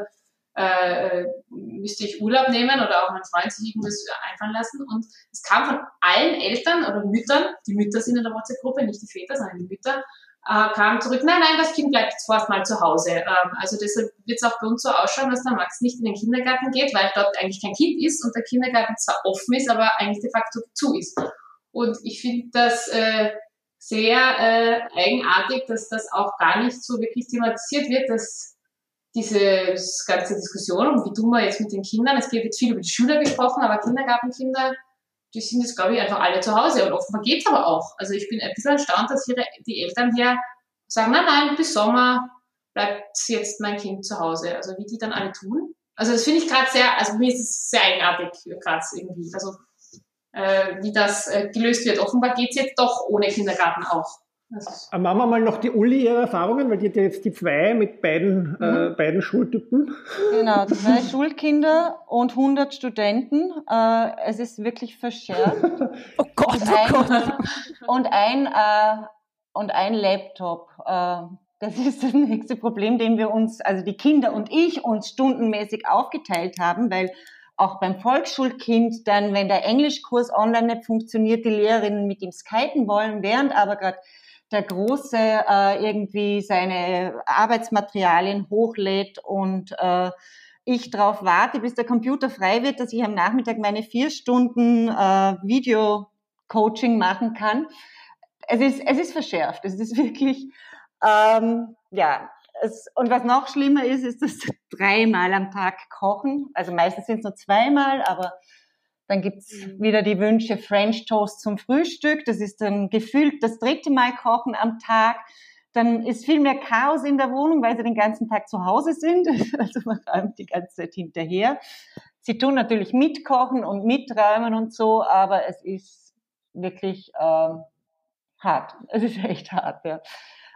äh, müsste ich Urlaub nehmen oder auch mein Freund sich irgendwas einfallen lassen. Und es kam von allen Eltern oder Müttern, die Mütter sind in der WhatsApp-Gruppe, nicht die Väter, sondern die Mütter, äh, kam zurück, nein, nein, das Kind bleibt jetzt vorerst mal zu Hause. Ähm, also deshalb wird es auch bei uns so ausschauen, dass der Max nicht in den Kindergarten geht, weil dort eigentlich kein Kind ist und der Kindergarten zwar offen ist, aber eigentlich de facto zu ist. Und ich finde das äh, sehr äh, eigenartig, dass das auch gar nicht so wirklich thematisiert wird, dass diese ganze Diskussion wie tun wir jetzt mit den Kindern. Es wird viel über die Schüler gesprochen, aber Kindergartenkinder, die sind jetzt, glaube ich, einfach alle zu Hause. Und offenbar geht's aber auch. Also ich bin ein bisschen erstaunt, dass ihre, die Eltern hier sagen, nein, nein, bis Sommer bleibt jetzt mein Kind zu Hause. Also wie die dann alle tun. Also das finde ich gerade sehr, also mir ist es sehr eigenartig, gerade irgendwie. Also äh, wie das äh, gelöst wird. Offenbar geht es jetzt doch ohne Kindergarten auch. Also Machen wir mal noch die Uli ihre Erfahrungen, weil die hat ja jetzt die zwei mit beiden, äh, mhm. äh, beiden Schultypen. Genau, zwei Schulkinder und 100 Studenten. Äh, es ist wirklich verschärft. oh Gott, und oh Gott. Und ein, äh, und ein Laptop. Äh, das ist das nächste Problem, den wir uns, also die Kinder und ich, uns stundenmäßig aufgeteilt haben, weil auch beim Volksschulkind dann, wenn der Englischkurs online nicht funktioniert, die Lehrerinnen mit ihm skypen wollen, während aber gerade der Große äh, irgendwie seine Arbeitsmaterialien hochlädt und äh, ich darauf warte, bis der Computer frei wird, dass ich am Nachmittag meine vier Stunden äh, Video-Coaching machen kann. Es ist, es ist verschärft. Es ist wirklich, ähm, ja, es, und was noch schlimmer ist, ist das dreimal am Tag kochen. Also meistens sind es nur zweimal, aber dann gibt's mhm. wieder die Wünsche French Toast zum Frühstück. Das ist dann gefühlt das dritte Mal kochen am Tag. Dann ist viel mehr Chaos in der Wohnung, weil sie den ganzen Tag zu Hause sind. Also man räumt die ganze Zeit hinterher. Sie tun natürlich mitkochen und miträumen und so, aber es ist wirklich ähm, hart. Es ist echt hart, ja.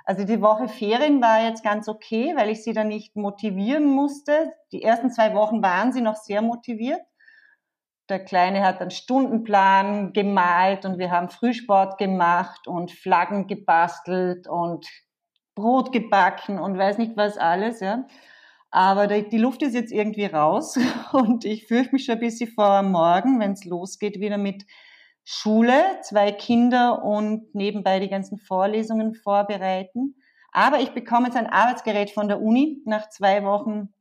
Also die Woche Ferien war jetzt ganz okay, weil ich sie dann nicht motivieren musste. Die ersten zwei Wochen waren sie noch sehr motiviert. Der Kleine hat einen Stundenplan gemalt und wir haben Frühsport gemacht und Flaggen gebastelt und Brot gebacken und weiß nicht was alles, ja. Aber die, Luft ist jetzt irgendwie raus und ich fürchte mich schon ein bisschen vor morgen, wenn es losgeht, wieder mit Schule, zwei Kinder und nebenbei die ganzen Vorlesungen vorbereiten. Aber ich bekomme jetzt ein Arbeitsgerät von der Uni nach zwei Wochen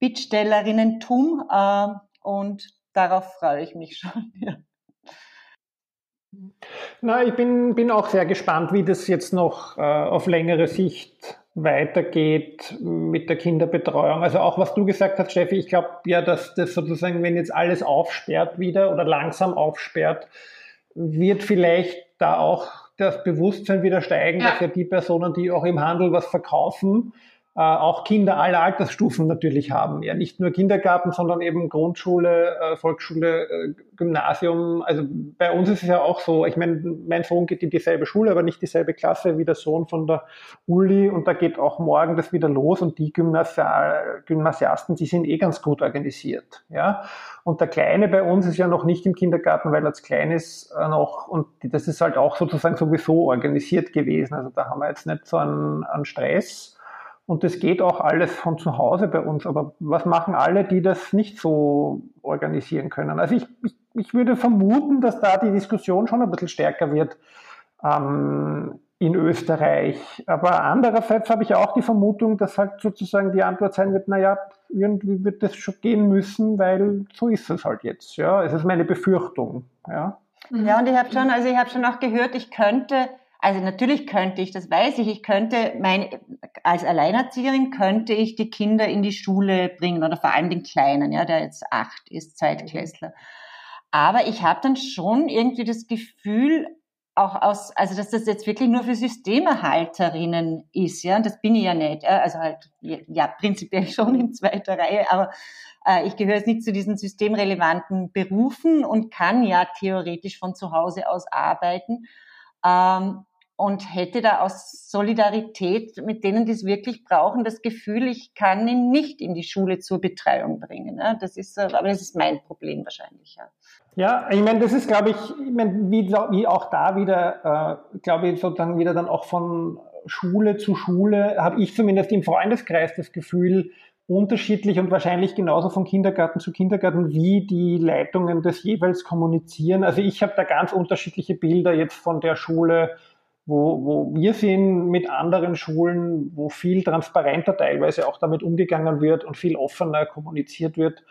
Bittstellerinnen-Tum äh, und darauf freue ich mich schon. Ja. Na, ich bin, bin auch sehr gespannt, wie das jetzt noch äh, auf längere Sicht weitergeht mit der Kinderbetreuung. Also auch was du gesagt hast, Steffi, ich glaube ja, dass das sozusagen, wenn jetzt alles aufsperrt wieder oder langsam aufsperrt, wird vielleicht da auch das Bewusstsein wieder steigen, ja. dass ja die Personen, die auch im Handel was verkaufen, äh, auch Kinder aller Altersstufen natürlich haben. Ja, nicht nur Kindergarten, sondern eben Grundschule, äh, Volksschule, äh, Gymnasium. Also bei uns ist es ja auch so, ich meine, mein Sohn geht in dieselbe Schule, aber nicht dieselbe Klasse wie der Sohn von der Uli und da geht auch morgen das wieder los und die Gymnasial Gymnasiasten, die sind eh ganz gut organisiert. Ja, und der Kleine bei uns ist ja noch nicht im Kindergarten, weil er als klein ist äh, noch und das ist halt auch sozusagen sowieso organisiert gewesen. Also da haben wir jetzt nicht so einen, einen Stress. Und das geht auch alles von zu Hause bei uns. Aber was machen alle, die das nicht so organisieren können? Also ich, ich, ich würde vermuten, dass da die Diskussion schon ein bisschen stärker wird ähm, in Österreich. Aber andererseits habe ich auch die Vermutung, dass halt sozusagen die Antwort sein wird, naja, irgendwie wird das schon gehen müssen, weil so ist es halt jetzt. Ja, es ist meine Befürchtung. Ja, ja und ich habe schon, also ich habe schon auch gehört, ich könnte also natürlich könnte ich, das weiß ich, ich könnte mein, als Alleinerzieherin könnte ich die Kinder in die Schule bringen oder vor allem den Kleinen, ja, der jetzt acht ist, Zeitklässler. Aber ich habe dann schon irgendwie das Gefühl, auch aus, also dass das jetzt wirklich nur für Systemerhalterinnen ist, ja, und das bin ich ja nicht, also halt, ja, prinzipiell schon in zweiter Reihe, aber äh, ich gehöre jetzt nicht zu diesen systemrelevanten Berufen und kann ja theoretisch von zu Hause aus arbeiten. Ähm, und hätte da aus Solidarität mit denen, die es wirklich brauchen, das Gefühl, ich kann ihn nicht in die Schule zur Betreuung bringen. Das ist, aber das ist mein Problem wahrscheinlich. Ja, ja ich meine, das ist, glaube ich, ich meine, wie, wie auch da wieder, äh, glaube ich, sozusagen wieder dann auch von Schule zu Schule, habe ich zumindest im Freundeskreis das Gefühl, unterschiedlich und wahrscheinlich genauso von Kindergarten zu Kindergarten, wie die Leitungen das jeweils kommunizieren. Also ich habe da ganz unterschiedliche Bilder jetzt von der Schule, wo, wo wir sind mit anderen Schulen, wo viel transparenter teilweise auch damit umgegangen wird und viel offener kommuniziert wird.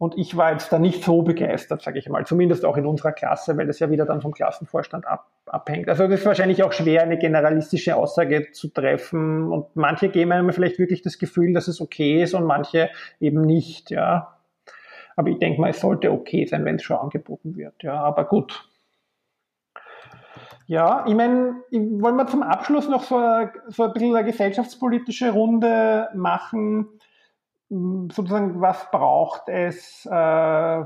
Und ich war jetzt da nicht so begeistert, sage ich mal, zumindest auch in unserer Klasse, weil das ja wieder dann vom Klassenvorstand ab, abhängt. Also das ist wahrscheinlich auch schwer, eine generalistische Aussage zu treffen. Und manche geben einem vielleicht wirklich das Gefühl, dass es okay ist und manche eben nicht, ja. Aber ich denke mal, es sollte okay sein, wenn es schon angeboten wird, ja. Aber gut, ja, ich meine, wollen wir zum Abschluss noch so, so ein bisschen eine gesellschaftspolitische Runde machen? Sozusagen, was braucht es? Äh,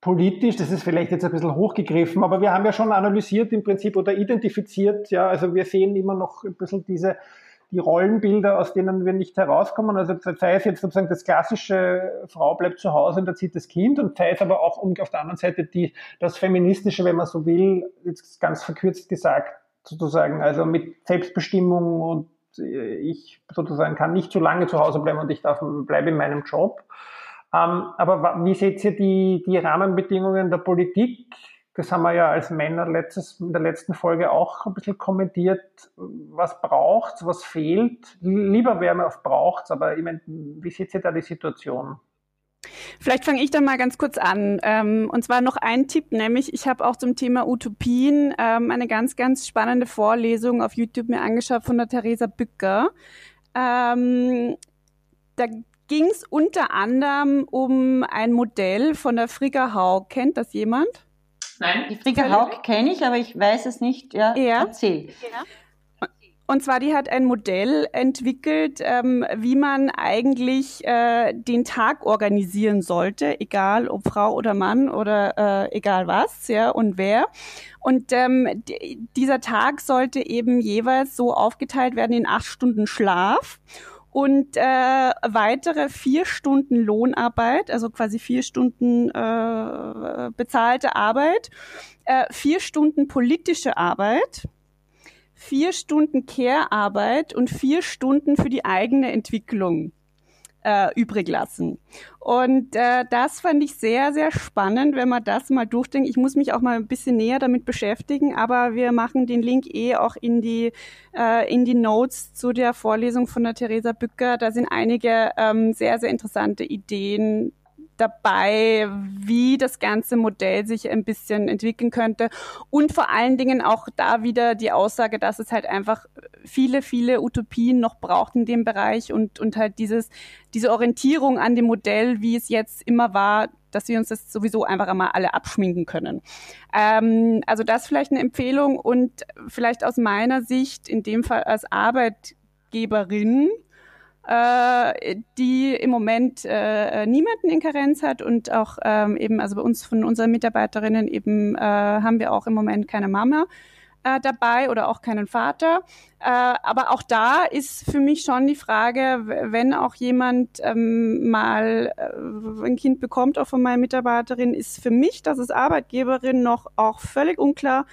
politisch, das ist vielleicht jetzt ein bisschen hochgegriffen, aber wir haben ja schon analysiert im Prinzip oder identifiziert, ja, also wir sehen immer noch ein bisschen diese, die Rollenbilder, aus denen wir nicht herauskommen. Also sei es jetzt sozusagen das klassische Frau bleibt zu Hause und erzieht das Kind und sei es aber auch um, auf der anderen Seite die, das feministische, wenn man so will, jetzt ganz verkürzt gesagt, sozusagen, also mit Selbstbestimmung und ich sozusagen kann nicht zu lange zu Hause bleiben und ich darf, bleibe in meinem Job. Ähm, aber wie seht ihr die, die Rahmenbedingungen der Politik? Das haben wir ja als Männer letztes, in der letzten Folge auch ein bisschen kommentiert. Was braucht's, was fehlt? Lieber wäre mir auf braucht's, aber ich meine, wie seht ihr da die Situation? Vielleicht fange ich da mal ganz kurz an. Ähm, und zwar noch ein Tipp, nämlich ich habe auch zum Thema Utopien ähm, eine ganz, ganz spannende Vorlesung auf YouTube mir angeschaut von der Theresa Bücker. Ähm, da ging es unter anderem um ein Modell von der Frigga Haug. Kennt das jemand? Nein. Die Frigga Haug kenne ich, aber ich weiß es nicht. Ja, ja. erzähl. Ja. Und zwar, die hat ein Modell entwickelt, ähm, wie man eigentlich äh, den Tag organisieren sollte, egal ob Frau oder Mann oder äh, egal was, ja, und wer. Und ähm, dieser Tag sollte eben jeweils so aufgeteilt werden in acht Stunden Schlaf und äh, weitere vier Stunden Lohnarbeit, also quasi vier Stunden äh, bezahlte Arbeit, äh, vier Stunden politische Arbeit, vier Stunden Care-Arbeit und vier Stunden für die eigene Entwicklung äh, übrig lassen. Und äh, das fand ich sehr, sehr spannend, wenn man das mal durchdenkt. Ich muss mich auch mal ein bisschen näher damit beschäftigen, aber wir machen den Link eh auch in die, äh, in die Notes zu der Vorlesung von der Theresa Bücker. Da sind einige ähm, sehr, sehr interessante Ideen dabei, wie das ganze Modell sich ein bisschen entwickeln könnte. Und vor allen Dingen auch da wieder die Aussage, dass es halt einfach viele, viele Utopien noch braucht in dem Bereich und, und halt dieses, diese Orientierung an dem Modell, wie es jetzt immer war, dass wir uns das sowieso einfach einmal alle abschminken können. Ähm, also das vielleicht eine Empfehlung und vielleicht aus meiner Sicht, in dem Fall als Arbeitgeberin, äh, die im Moment äh, niemanden in Karenz hat und auch ähm, eben, also bei uns von unseren Mitarbeiterinnen eben äh, haben wir auch im Moment keine Mama äh, dabei oder auch keinen Vater. Äh, aber auch da ist für mich schon die Frage, wenn auch jemand ähm, mal äh, ein Kind bekommt, auch von meiner Mitarbeiterin, ist für mich, das ist Arbeitgeberin noch auch völlig unklar,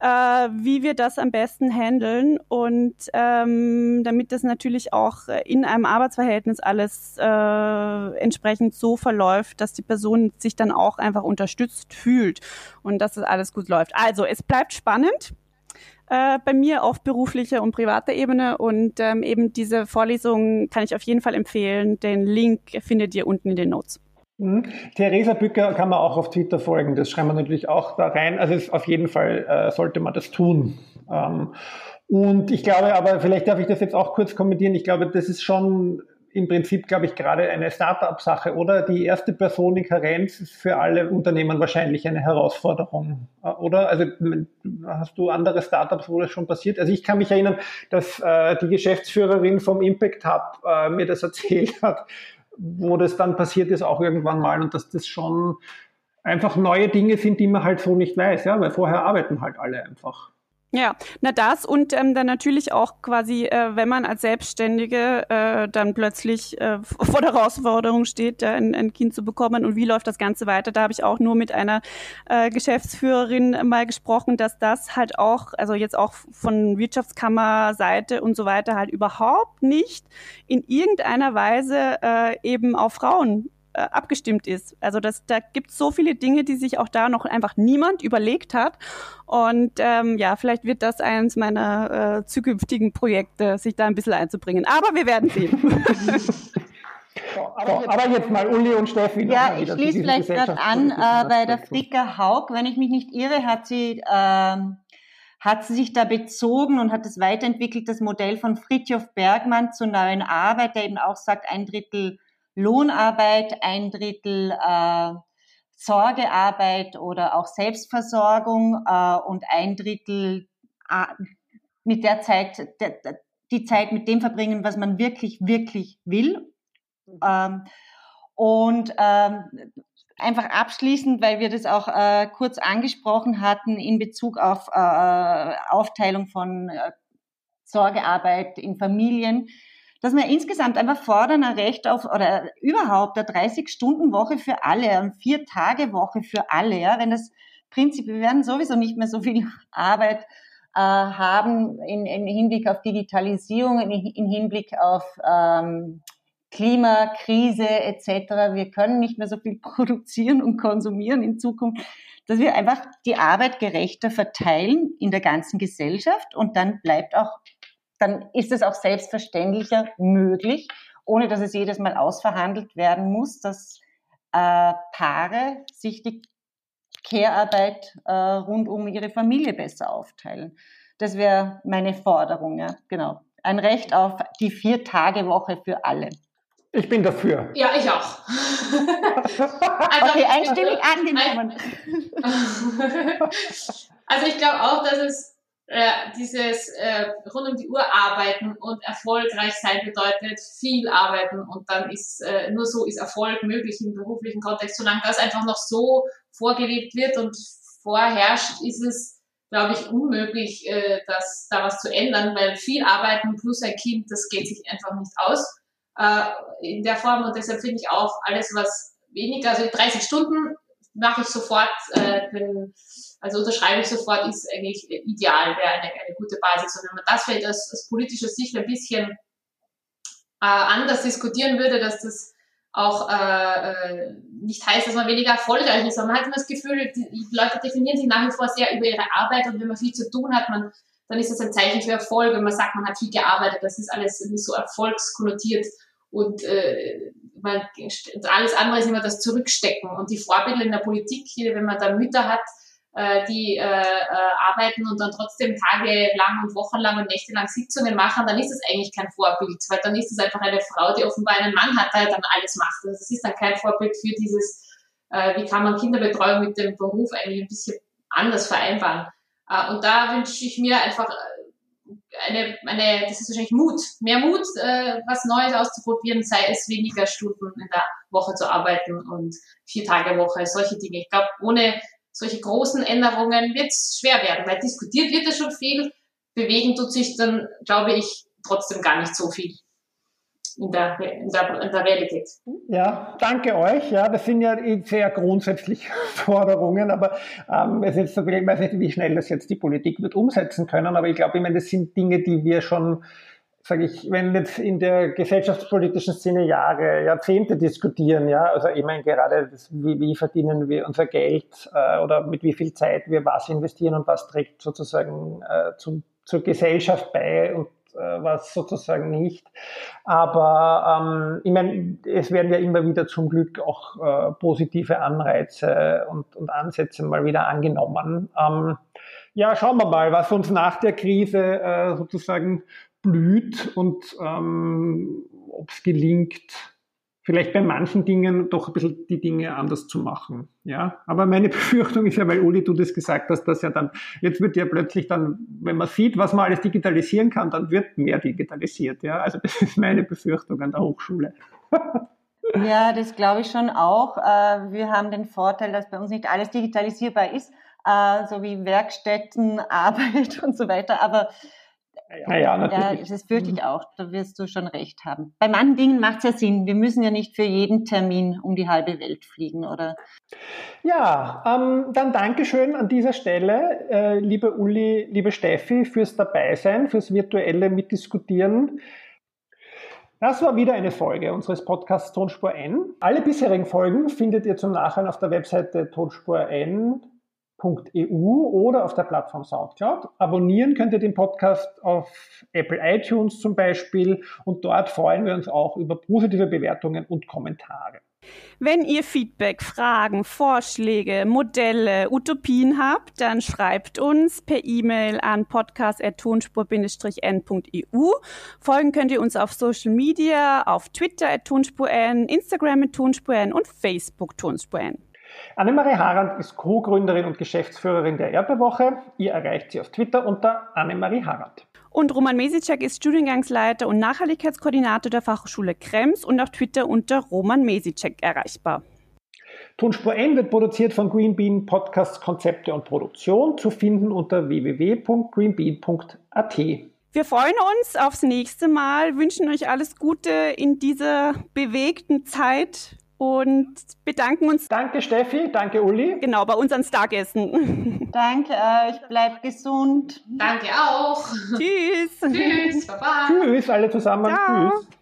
äh, wie wir das am besten handeln und ähm, damit das natürlich auch in einem Arbeitsverhältnis alles äh, entsprechend so verläuft, dass die Person sich dann auch einfach unterstützt fühlt und dass das alles gut läuft. Also es bleibt spannend äh, bei mir auf beruflicher und privater Ebene und ähm, eben diese Vorlesung kann ich auf jeden Fall empfehlen. Den Link findet ihr unten in den Notes. Mhm. Theresa Bücker kann man auch auf Twitter folgen. Das schreiben wir natürlich auch da rein. Also es, auf jeden Fall äh, sollte man das tun. Ähm, und ich glaube aber, vielleicht darf ich das jetzt auch kurz kommentieren. Ich glaube, das ist schon im Prinzip, glaube ich, gerade eine Start-up-Sache, oder? Die erste Person in Karenz ist für alle Unternehmen wahrscheinlich eine Herausforderung, äh, oder? Also hast du andere Startups, wo das schon passiert? Also ich kann mich erinnern, dass äh, die Geschäftsführerin vom Impact Hub äh, mir das erzählt hat, wo das dann passiert ist, auch irgendwann mal und dass das schon einfach neue Dinge sind, die man halt so nicht weiß, ja, weil vorher arbeiten halt alle einfach. Ja, na das und ähm, dann natürlich auch quasi, äh, wenn man als Selbstständige äh, dann plötzlich äh, vor der Herausforderung steht, äh, ein, ein Kind zu bekommen und wie läuft das Ganze weiter. Da habe ich auch nur mit einer äh, Geschäftsführerin mal gesprochen, dass das halt auch, also jetzt auch von Wirtschaftskammerseite und so weiter halt überhaupt nicht in irgendeiner Weise äh, eben auf Frauen äh, abgestimmt ist. Also das, da gibt es so viele Dinge, die sich auch da noch einfach niemand überlegt hat. Und ähm, ja, vielleicht wird das eines meiner äh, zukünftigen Projekte, sich da ein bisschen einzubringen. Aber wir werden sehen. aber, aber, jetzt mal Uli und Steffi. Ja, ich schließe vielleicht gerade an äh, bei der Fricka Haug. Wenn ich mich nicht irre, hat sie ähm, hat sie sich da bezogen und hat es weiterentwickelt, das Modell von Fritjof Bergmann zur neuen Arbeit, der eben auch sagt, ein Drittel Lohnarbeit, ein Drittel äh, Sorgearbeit oder auch Selbstversorgung äh, und ein Drittel äh, mit der Zeit, die Zeit mit dem verbringen, was man wirklich, wirklich will. Ähm, und ähm, einfach abschließend, weil wir das auch äh, kurz angesprochen hatten in Bezug auf äh, Aufteilung von äh, Sorgearbeit in Familien, dass wir insgesamt einfach fordern, ein Recht auf oder überhaupt eine 30-Stunden-Woche für alle, eine Vier-Tage-Woche für alle. Ja? Wenn das Prinzip, wir werden sowieso nicht mehr so viel Arbeit äh, haben in, in Hinblick auf Digitalisierung, in, in Hinblick auf ähm, Klimakrise etc. Wir können nicht mehr so viel produzieren und konsumieren in Zukunft, dass wir einfach die Arbeit gerechter verteilen in der ganzen Gesellschaft und dann bleibt auch, dann ist es auch selbstverständlicher möglich, ohne dass es jedes Mal ausverhandelt werden muss, dass äh, Paare sich die Care-Arbeit äh, rund um ihre Familie besser aufteilen. Das wäre meine Forderung, ja, genau. Ein Recht auf die Vier-Tage-Woche für alle. Ich bin dafür. Ja, ich auch. also, okay, einstimmig angenommen. also ich glaube auch, dass es äh, dieses äh, rund um die Uhr arbeiten und erfolgreich sein bedeutet viel arbeiten und dann ist äh, nur so ist Erfolg möglich im beruflichen Kontext. Solange das einfach noch so vorgelebt wird und vorherrscht, ist es, glaube ich, unmöglich, äh, das, da was zu ändern, weil viel arbeiten plus ein Kind, das geht sich einfach nicht aus äh, in der Form und deshalb finde ich auch alles, was weniger, also 30 Stunden mache ich sofort, äh, wenn, also unterschreibe ich sofort, ist eigentlich ideal, wäre eine, eine gute Basis. Und wenn man das vielleicht aus, aus politischer Sicht ein bisschen äh, anders diskutieren würde, dass das auch äh, äh, nicht heißt, dass man weniger erfolgreich ist, aber man hat immer das Gefühl, die Leute definieren sich nach wie vor sehr über ihre Arbeit und wenn man viel zu tun hat, man, dann ist das ein Zeichen für Erfolg. Wenn man sagt, man hat viel gearbeitet, das ist alles irgendwie so erfolgskonnotiert und äh, man, alles andere ist immer das Zurückstecken. Und die Vorbilder in der Politik, wenn man da Mütter hat, äh, die äh, äh, arbeiten und dann trotzdem tagelang und wochenlang und nächtelang Sitzungen machen, dann ist das eigentlich kein Vorbild, weil dann ist es einfach eine Frau, die offenbar einen Mann hat, der dann alles macht. Also das ist dann kein Vorbild für dieses, äh, wie kann man Kinderbetreuung mit dem Beruf eigentlich ein bisschen anders vereinbaren. Äh, und da wünsche ich mir einfach eine, eine, das ist wahrscheinlich Mut, mehr Mut, äh, was Neues auszuprobieren, sei es weniger Stunden in der Woche zu arbeiten und vier Tage Woche, solche Dinge. Ich glaube, ohne solche großen Änderungen wird es schwer werden, weil diskutiert wird ja schon viel, bewegen tut sich dann, glaube ich, trotzdem gar nicht so viel in der, in der, in der Realität. Ja, danke euch. Ja, das sind ja sehr grundsätzliche Forderungen, aber ähm, es ist, ich weiß nicht, wie schnell das jetzt die Politik wird umsetzen können, aber ich glaube, ich meine, das sind Dinge, die wir schon sage ich, wenn jetzt in der gesellschaftspolitischen Szene Jahre, Jahrzehnte diskutieren, ja, also ich meine gerade, das, wie, wie verdienen wir unser Geld äh, oder mit wie viel Zeit wir was investieren und was trägt sozusagen äh, zum, zur Gesellschaft bei und was sozusagen nicht. Aber ähm, ich meine, es werden ja immer wieder zum Glück auch äh, positive Anreize und, und Ansätze mal wieder angenommen. Ähm, ja, schauen wir mal, was uns nach der Krise äh, sozusagen blüht und ähm, ob es gelingt, vielleicht bei manchen Dingen doch ein bisschen die Dinge anders zu machen. Ja, aber meine Befürchtung ist ja, weil Uli, du das gesagt hast, dass ja dann, jetzt wird ja plötzlich dann, wenn man sieht, was man alles digitalisieren kann, dann wird mehr digitalisiert. Ja, also das ist meine Befürchtung an der Hochschule. ja, das glaube ich schon auch. Äh, wir haben den Vorteil, dass bei uns nicht alles digitalisierbar ist, äh, so wie Werkstätten, Arbeit und so weiter. Aber naja, natürlich. Ja, das fürchte ich mhm. auch. Da wirst du schon recht haben. Bei manchen Dingen macht es ja Sinn. Wir müssen ja nicht für jeden Termin um die halbe Welt fliegen, oder? Ja, ähm, dann Dankeschön an dieser Stelle, äh, liebe Uli, liebe Steffi, fürs Dabeisein, fürs virtuelle Mitdiskutieren. Das war wieder eine Folge unseres Podcasts Tonspur N. Alle bisherigen Folgen findet ihr zum Nachhören auf der Webseite Tonspur Podcast.eu oder auf der Plattform Soundcloud. Abonnieren könnt ihr den Podcast auf Apple iTunes zum Beispiel und dort freuen wir uns auch über positive Bewertungen und Kommentare. Wenn ihr Feedback, Fragen, Vorschläge, Modelle, Utopien habt, dann schreibt uns per E-Mail an podcast.tonspur-n.eu. Folgen könnt ihr uns auf Social Media, auf Twitter at tonspur-n, Instagram at tonspur-n und Facebook tonspur-n. Annemarie Harand ist Co-Gründerin und Geschäftsführerin der Erbewoche. Ihr erreicht sie auf Twitter unter Annemarie Harand. Und Roman Mesicek ist Studiengangsleiter und Nachhaltigkeitskoordinator der Fachhochschule Krems und auf Twitter unter Roman Mesicek erreichbar. Tonspur N wird produziert von Green Bean Podcasts Konzepte und Produktion, zu finden unter www.greenbean.at. Wir freuen uns aufs nächste Mal, wünschen euch alles Gute in dieser bewegten Zeit und bedanken uns. Danke Steffi, danke Uli. Genau, bei unseren Stargästen. Danke euch, bleibt gesund. Danke auch. Tschüss. Tschüss, Baba. Tschüss alle zusammen. Ciao. Tschüss.